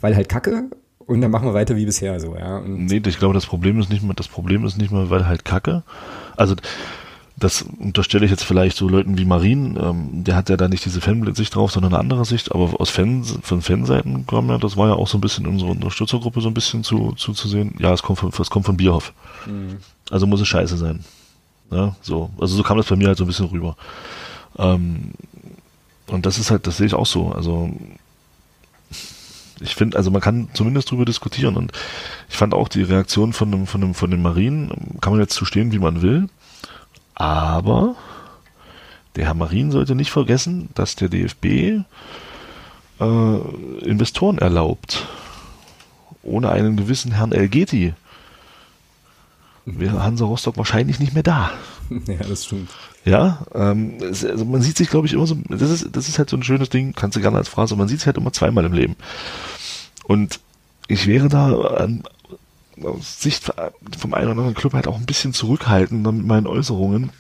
[SPEAKER 1] weil halt Kacke und dann machen wir weiter wie bisher so, ja. Und
[SPEAKER 2] nee, ich glaube, das Problem ist nicht mehr, das Problem ist nicht mehr, weil halt Kacke. Also das unterstelle ich jetzt vielleicht so Leuten wie Marin, ähm, der hat ja da nicht diese Fansicht drauf, sondern eine andere Sicht, aber aus Fan, von Fanseiten kam ja, das war ja auch so ein bisschen in unserer Unterstützergruppe so ein bisschen zu, zu, zu sehen, ja, es kommt von, es kommt von Bierhoff. Mhm. Also muss es scheiße sein. Ja, so. Also so kam das bei mir halt so ein bisschen rüber. Ähm, und das ist halt, das sehe ich auch so. Also ich finde, also man kann zumindest drüber diskutieren und ich fand auch die Reaktion von dem, von dem, von den Marien, kann man jetzt zu stehen, wie man will, aber der Herr Marien sollte nicht vergessen, dass der DFB äh, Investoren erlaubt. Ohne einen gewissen Herrn Elgeti wäre Hansa Rostock wahrscheinlich nicht mehr da.
[SPEAKER 1] Ja, das stimmt.
[SPEAKER 2] Ja, ähm, es, also man sieht sich, glaube ich, immer so, das ist, das ist halt so ein schönes Ding, kannst du gerne als Phrase, man sieht sich halt immer zweimal im Leben. Und ich wäre da an, aus Sicht vom einen oder anderen Club halt auch ein bisschen zurückhaltender mit meinen Äußerungen.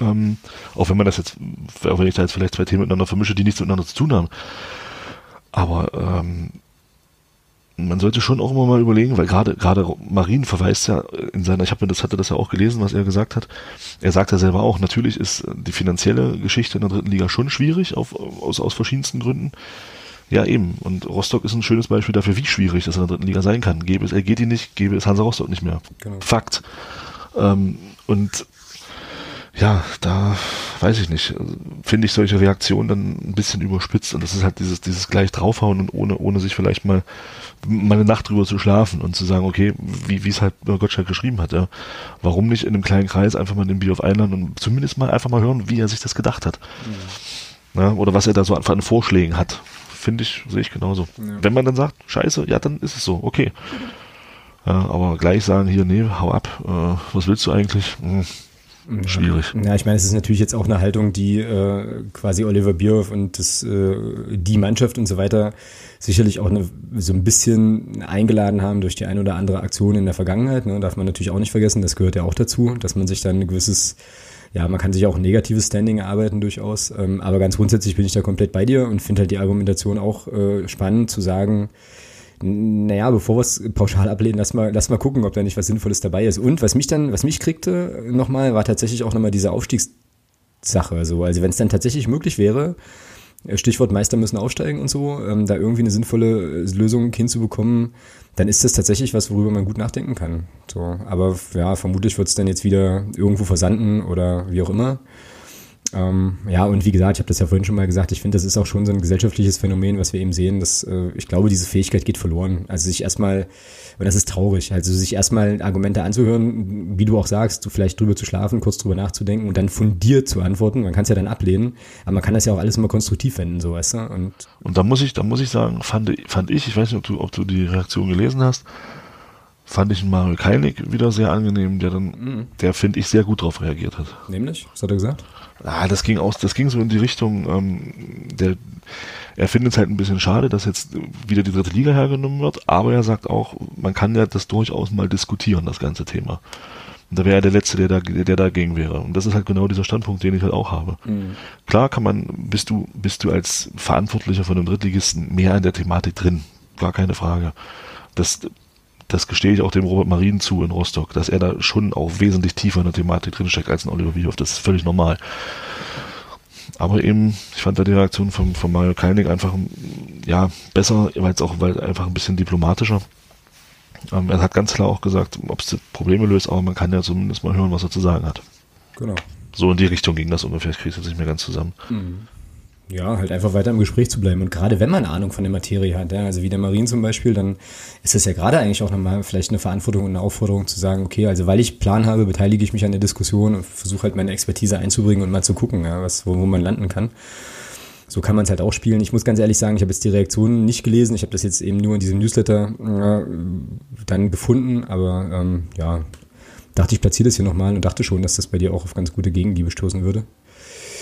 [SPEAKER 2] Ähm, auch wenn man das jetzt, auch wenn ich da jetzt vielleicht zwei Themen miteinander vermische, die nichts miteinander zu tun haben. Aber ähm, man sollte schon auch immer mal überlegen, weil gerade gerade Marien verweist ja in seiner, ich habe mir das hatte das ja auch gelesen, was er gesagt hat. Er sagt ja selber auch, natürlich ist die finanzielle Geschichte in der dritten Liga schon schwierig auf, aus aus verschiedensten Gründen. Ja, eben. Und Rostock ist ein schönes Beispiel dafür, wie schwierig das in der dritten Liga sein kann. Gäbe es er geht die nicht, gäbe es Hansa Rostock nicht mehr. Genau. Fakt. Ähm, und ja, da weiß ich nicht, finde ich solche Reaktionen dann ein bisschen überspitzt und das ist halt dieses, dieses gleich draufhauen und ohne, ohne sich vielleicht mal, mal eine Nacht drüber zu schlafen und zu sagen, okay, wie, wie es halt Gottschalk geschrieben hat, ja. Warum nicht in einem kleinen Kreis einfach mal den Bier auf einladen und zumindest mal einfach mal hören, wie er sich das gedacht hat. Mhm. Ja, oder was er da so an Vorschlägen hat. Finde ich, sehe ich genauso. Ja. Wenn man dann sagt, scheiße, ja, dann ist es so, okay. Ja, aber gleich sagen hier, nee, hau ab, äh, was willst du eigentlich? Hm Schwierig.
[SPEAKER 1] Ja, ich meine, es ist natürlich jetzt auch eine Haltung, die äh, quasi Oliver Bierhoff und das, äh, die Mannschaft und so weiter sicherlich auch eine, so ein bisschen eingeladen haben durch die ein oder andere Aktion in der Vergangenheit. Ne? Darf man natürlich auch nicht vergessen, das gehört ja auch dazu, dass man sich dann ein gewisses, ja, man kann sich auch ein negatives Standing erarbeiten durchaus. Ähm, aber ganz grundsätzlich bin ich da komplett bei dir und finde halt die Argumentation auch äh, spannend zu sagen, naja, bevor wir es pauschal ablehnen, lass mal, lass mal gucken, ob da nicht was Sinnvolles dabei ist. Und was mich dann, was mich kriegte nochmal, war tatsächlich auch nochmal diese Aufstiegssache. So. Also wenn es dann tatsächlich möglich wäre, äh, Stichwort Meister müssen aufsteigen und so, ähm, da irgendwie eine sinnvolle äh, Lösung hinzubekommen, dann ist das tatsächlich was, worüber man gut nachdenken kann. So, aber ja, vermutlich wird es dann jetzt wieder irgendwo versanden oder wie auch immer. Ähm, ja, und wie gesagt, ich habe das ja vorhin schon mal gesagt, ich finde, das ist auch schon so ein gesellschaftliches Phänomen, was wir eben sehen, dass äh, ich glaube, diese Fähigkeit geht verloren. Also sich erstmal, und das ist traurig, also sich erstmal Argumente anzuhören, wie du auch sagst, vielleicht drüber zu schlafen, kurz drüber nachzudenken und dann fundiert zu antworten. Man kann es ja dann ablehnen, aber man kann das ja auch alles immer konstruktiv wenden, so weißt du. Und,
[SPEAKER 2] und da muss ich, da muss ich sagen, fand, fand ich, ich weiß nicht, ob du, ob du die Reaktion gelesen hast, fand ich Mario Keinig wieder sehr angenehm, der dann, mhm. der finde ich sehr gut darauf reagiert hat.
[SPEAKER 1] Nämlich? Was hat er gesagt?
[SPEAKER 2] Ah, das ging aus, das ging so in die Richtung, ähm, der, er findet es halt ein bisschen schade, dass jetzt wieder die dritte Liga hergenommen wird, aber er sagt auch, man kann ja das durchaus mal diskutieren, das ganze Thema. Und da wäre er der Letzte, der, da, der dagegen wäre. Und das ist halt genau dieser Standpunkt, den ich halt auch habe. Mhm. Klar kann man, bist du, bist du als Verantwortlicher von einem Drittligisten mehr in der Thematik drin. Gar keine Frage. Das, das gestehe ich auch dem Robert Marien zu in Rostock, dass er da schon auch wesentlich tiefer in der Thematik drinsteckt als ein Oliver Bierhoff. Das ist völlig normal. Aber eben, ich fand da die Reaktion von, von Mario Kalnick einfach, ja, besser, weil es auch, weil einfach ein bisschen diplomatischer. Ähm, er hat ganz klar auch gesagt, ob es Probleme löst, aber man kann ja zumindest mal hören, was er zu sagen hat. Genau. So in die Richtung ging das ungefähr, ich kriege es jetzt nicht mehr ganz zusammen. Mhm
[SPEAKER 1] ja, halt einfach weiter im Gespräch zu bleiben. Und gerade wenn man Ahnung von der Materie hat, ja, also wie der Marien zum Beispiel, dann ist es ja gerade eigentlich auch nochmal vielleicht eine Verantwortung und eine Aufforderung zu sagen, okay, also weil ich Plan habe, beteilige ich mich an der Diskussion und versuche halt meine Expertise einzubringen und mal zu gucken, ja, was, wo, wo man landen kann. So kann man es halt auch spielen. Ich muss ganz ehrlich sagen, ich habe jetzt die Reaktionen nicht gelesen. Ich habe das jetzt eben nur in diesem Newsletter äh, dann gefunden, aber ähm, ja, dachte ich platziere das hier nochmal und dachte schon, dass das bei dir auch auf ganz gute Gegenliebe stoßen würde.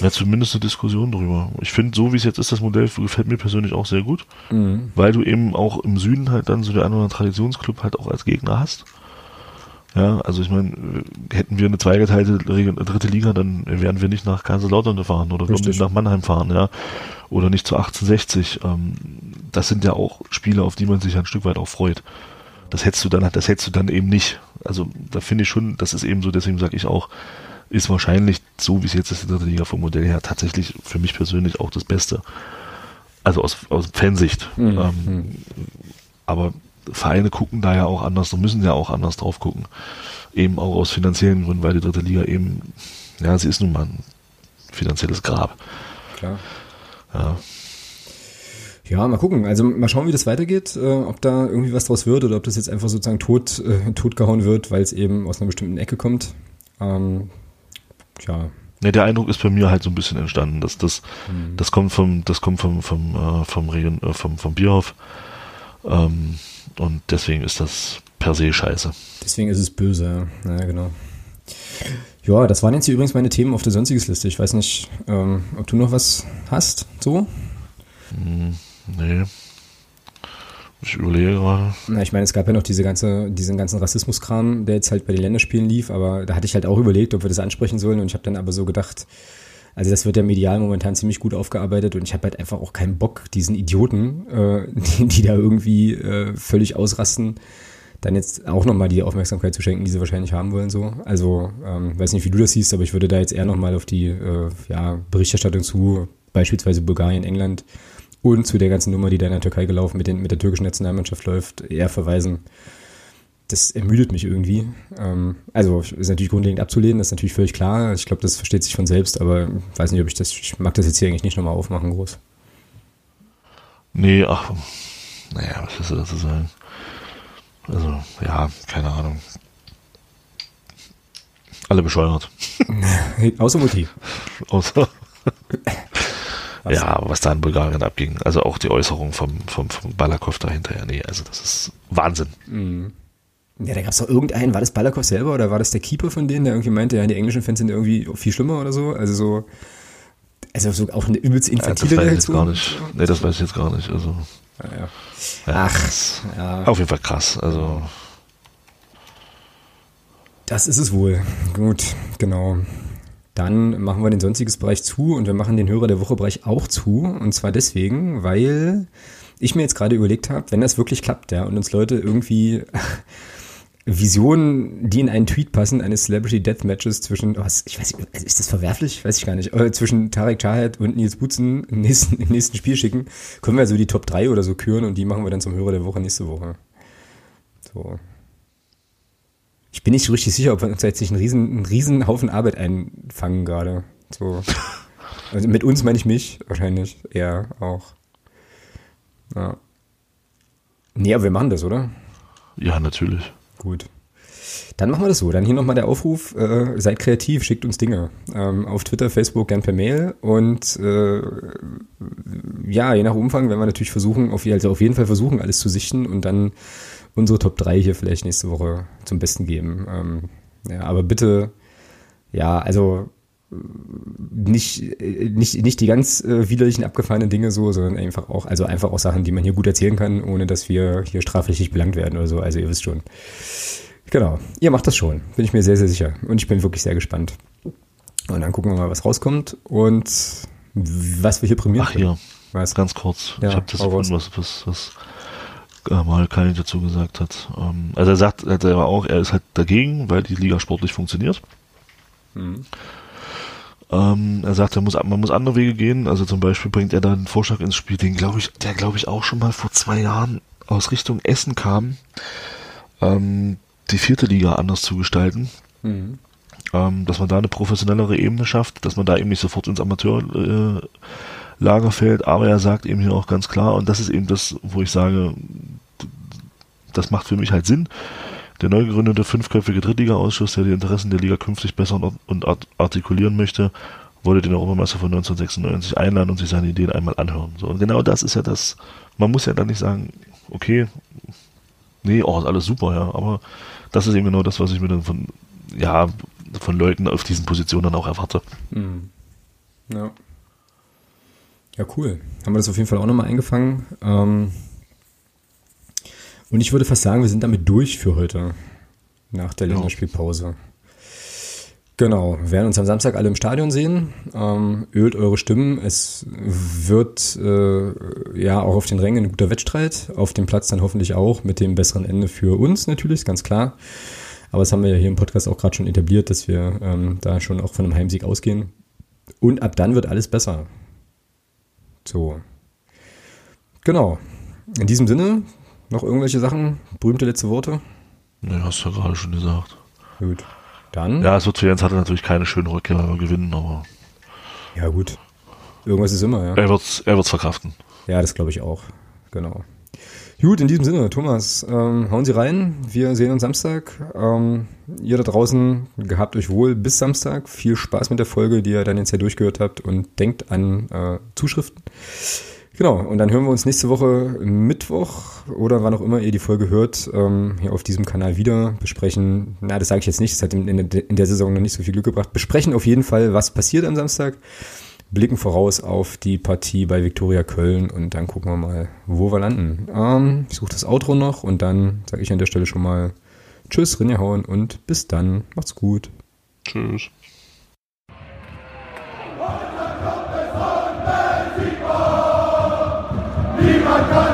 [SPEAKER 2] Ja, zumindest eine Diskussion darüber. Ich finde, so wie es jetzt ist, das Modell gefällt mir persönlich auch sehr gut, mhm. weil du eben auch im Süden halt dann so der einen oder andere Traditionsclub halt auch als Gegner hast. Ja, also ich meine, hätten wir eine zweigeteilte dritte Liga, dann wären wir nicht nach Kaiserslautern gefahren oder würden wir nach Mannheim fahren, ja. Oder nicht zu 1860. Ähm, das sind ja auch Spiele, auf die man sich ein Stück weit auch freut. Das hättest du dann, das hättest du dann eben nicht. Also da finde ich schon, das ist eben so, deswegen sage ich auch, ist wahrscheinlich, so wie es jetzt ist, der dritte Liga vom Modell her, tatsächlich für mich persönlich auch das Beste. Also aus, aus Fansicht. Mhm. Ähm, mhm. aber Vereine gucken da ja auch anders und müssen ja auch anders drauf gucken. Eben auch aus finanziellen Gründen, weil die dritte Liga eben, ja, sie ist nun mal ein finanzielles Grab. Klar.
[SPEAKER 1] Ja. Ja, mal gucken. Also mal schauen, wie das weitergeht, äh, ob da irgendwie was draus wird oder ob das jetzt einfach sozusagen tot, äh, totgehauen wird, weil es eben aus einer bestimmten Ecke kommt. Ähm,
[SPEAKER 2] ja. Ne, der Eindruck ist bei mir halt so ein bisschen entstanden, dass das, mhm. das kommt vom, das kommt vom, vom, äh, vom, Regen, äh, vom, vom Bierhof. Ähm, und deswegen ist das per se scheiße.
[SPEAKER 1] Deswegen ist es böse, ja, ja genau. Ja, das waren jetzt hier übrigens meine Themen auf der Sonstiges-Liste. Ich weiß nicht, ähm, ob du noch was hast, so?
[SPEAKER 2] Hm, nee. Ich überlege gerade.
[SPEAKER 1] Na, ich meine, es gab ja noch diese ganze, diesen ganzen Rassismuskram, der jetzt halt bei den Länderspielen lief, aber da hatte ich halt auch überlegt, ob wir das ansprechen sollen und ich habe dann aber so gedacht, also das wird ja medial momentan ziemlich gut aufgearbeitet und ich habe halt einfach auch keinen Bock, diesen Idioten, äh, die, die da irgendwie äh, völlig ausrasten, dann jetzt auch nochmal die Aufmerksamkeit zu schenken, die sie wahrscheinlich haben wollen. So. Also, ähm, weiß nicht, wie du das siehst, aber ich würde da jetzt eher nochmal auf die äh, ja, Berichterstattung zu, beispielsweise Bulgarien, England, und zu der ganzen Nummer, die da in der Türkei gelaufen mit, den, mit der türkischen Nationalmannschaft läuft, eher verweisen. Das ermüdet mich irgendwie. Ähm, also ist natürlich grundlegend abzulehnen, das ist natürlich völlig klar. Ich glaube, das versteht sich von selbst, aber ich weiß nicht, ob ich das, ich mag das jetzt hier eigentlich nicht nochmal aufmachen, groß.
[SPEAKER 2] Nee, ach, naja, was ist da zu sagen? Also, ja, keine Ahnung. Alle bescheuert.
[SPEAKER 1] Außer Mutti.
[SPEAKER 2] Außer. Was? Ja, was da in Bulgarien abging. Also auch die Äußerung vom, vom, vom Balakov dahinter. Ja, nee, also das ist Wahnsinn. Mhm.
[SPEAKER 1] Ja, da gab es doch irgendeinen, war das Balakov selber oder war das der Keeper von denen, der irgendwie meinte, ja, die englischen Fans sind irgendwie viel schlimmer oder so? Also so, also so auch eine übelst infantile
[SPEAKER 2] ja, das weiß ich jetzt gar nicht. Nee, das weiß ich jetzt gar nicht. Also.
[SPEAKER 1] Ja, ja. Ach,
[SPEAKER 2] ja. Auf jeden Fall krass. Also.
[SPEAKER 1] Das ist es wohl. Gut, genau. Dann machen wir den sonstiges Bereich zu und wir machen den Hörer der Woche Bereich auch zu. Und zwar deswegen, weil ich mir jetzt gerade überlegt habe, wenn das wirklich klappt, ja, und uns Leute irgendwie Visionen, die in einen Tweet passen, eines Celebrity Death Matches zwischen, was, ich weiß nicht, ist das verwerflich? Weiß ich gar nicht. Äh, zwischen Tarek Chahed und Nils Butzen im nächsten, im nächsten Spiel schicken, können wir so die Top 3 oder so küren und die machen wir dann zum Hörer der Woche nächste Woche. So. Ich bin nicht so richtig sicher, ob wir uns jetzt nicht einen riesen, einen riesen Haufen Arbeit einfangen gerade. So. Also mit uns meine ich mich wahrscheinlich eher auch. Ja. Nee, aber wir machen das, oder?
[SPEAKER 2] Ja, natürlich.
[SPEAKER 1] Gut. Dann machen wir das so. Dann hier nochmal der Aufruf, äh, seid kreativ, schickt uns Dinge. Ähm, auf Twitter, Facebook, gern per Mail. Und äh, ja, je nach Umfang werden wir natürlich versuchen, auf, also auf jeden Fall versuchen, alles zu sichten und dann unsere Top 3 hier vielleicht nächste Woche zum Besten geben. Ähm, ja, aber bitte, ja, also nicht, nicht, nicht die ganz äh, widerlichen abgefahrenen Dinge so, sondern einfach auch, also einfach auch Sachen, die man hier gut erzählen kann, ohne dass wir hier strafrechtlich belangt werden oder so. Also ihr wisst schon. Genau. Ihr macht das schon. Bin ich mir sehr, sehr sicher. Und ich bin wirklich sehr gespannt. Und dann gucken wir mal, was rauskommt und was wir hier prämieren.
[SPEAKER 2] Ach ja. Was? Ganz kurz. Ja, ich habe das gefunden, was, was, was äh, mal Kali dazu gesagt hat. Ähm, also er sagt, er selber auch, er ist halt dagegen, weil die Liga sportlich funktioniert. Mhm. Ähm, er sagt, er muss, man muss andere Wege gehen. Also zum Beispiel bringt er da einen Vorschlag ins Spiel, den glaube ich, der glaube ich auch schon mal vor zwei Jahren aus Richtung Essen kam, ähm, die vierte Liga anders zu gestalten. Mhm. Ähm, dass man da eine professionellere Ebene schafft, dass man da eben nicht sofort ins Amateurlager äh, fällt. Aber er sagt eben hier auch ganz klar, und das ist eben das, wo ich sage, das macht für mich halt Sinn der neu gegründete fünfköpfige Drittliga-Ausschuss, der die Interessen der Liga künftig besser und artikulieren möchte, wollte den Europameister von 1996 einladen und sich seine Ideen einmal anhören. So, und genau das ist ja das. Man muss ja dann nicht sagen, okay, nee, oh, ist alles super, ja, aber das ist eben genau das, was ich mir dann von, ja, von Leuten auf diesen Positionen dann auch erwarte. Mhm.
[SPEAKER 1] Ja. Ja, cool. Haben wir das auf jeden Fall auch nochmal eingefangen. Ähm, und ich würde fast sagen, wir sind damit durch für heute. Nach der Länderspielpause. Genau, wir werden uns am Samstag alle im Stadion sehen. Ähm, ölt eure Stimmen. Es wird äh, ja auch auf den Rängen ein guter Wettstreit. Auf dem Platz dann hoffentlich auch mit dem besseren Ende für uns natürlich, ganz klar. Aber das haben wir ja hier im Podcast auch gerade schon etabliert, dass wir ähm, da schon auch von einem Heimsieg ausgehen. Und ab dann wird alles besser. So. Genau. In diesem Sinne, noch irgendwelche Sachen? Berühmte letzte Worte?
[SPEAKER 2] Ne, hast du ja gerade schon gesagt.
[SPEAKER 1] Gut. Dann?
[SPEAKER 2] Ja, es wird für Jens hatte natürlich keine schöne Rückkehr, wenn wir gewinnen, aber.
[SPEAKER 1] Ja, gut. Irgendwas ist immer, ja.
[SPEAKER 2] Er wird er wird's verkraften.
[SPEAKER 1] Ja, das glaube ich auch. Genau. Gut, in diesem Sinne, Thomas, ähm, hauen Sie rein. Wir sehen uns Samstag. Ähm, ihr da draußen, gehabt euch wohl bis Samstag. Viel Spaß mit der Folge, die ihr dann jetzt hier durchgehört habt und denkt an äh, Zuschriften. Genau, und dann hören wir uns nächste Woche Mittwoch oder wann auch immer ihr die Folge hört, ähm, hier auf diesem Kanal wieder. Besprechen, na, das sage ich jetzt nicht, das hat in, in, in, der Saison noch nicht so viel Glück gebracht. Besprechen auf jeden Fall, was passiert am Samstag. Blicken voraus auf die Partie bei Viktoria Köln und dann gucken wir mal, wo wir landen. Ähm, ich suche das Outro noch und dann sage ich an der Stelle schon mal Tschüss, Rinnehauen und bis dann. Macht's gut.
[SPEAKER 2] Tschüss.
[SPEAKER 4] Niemand kann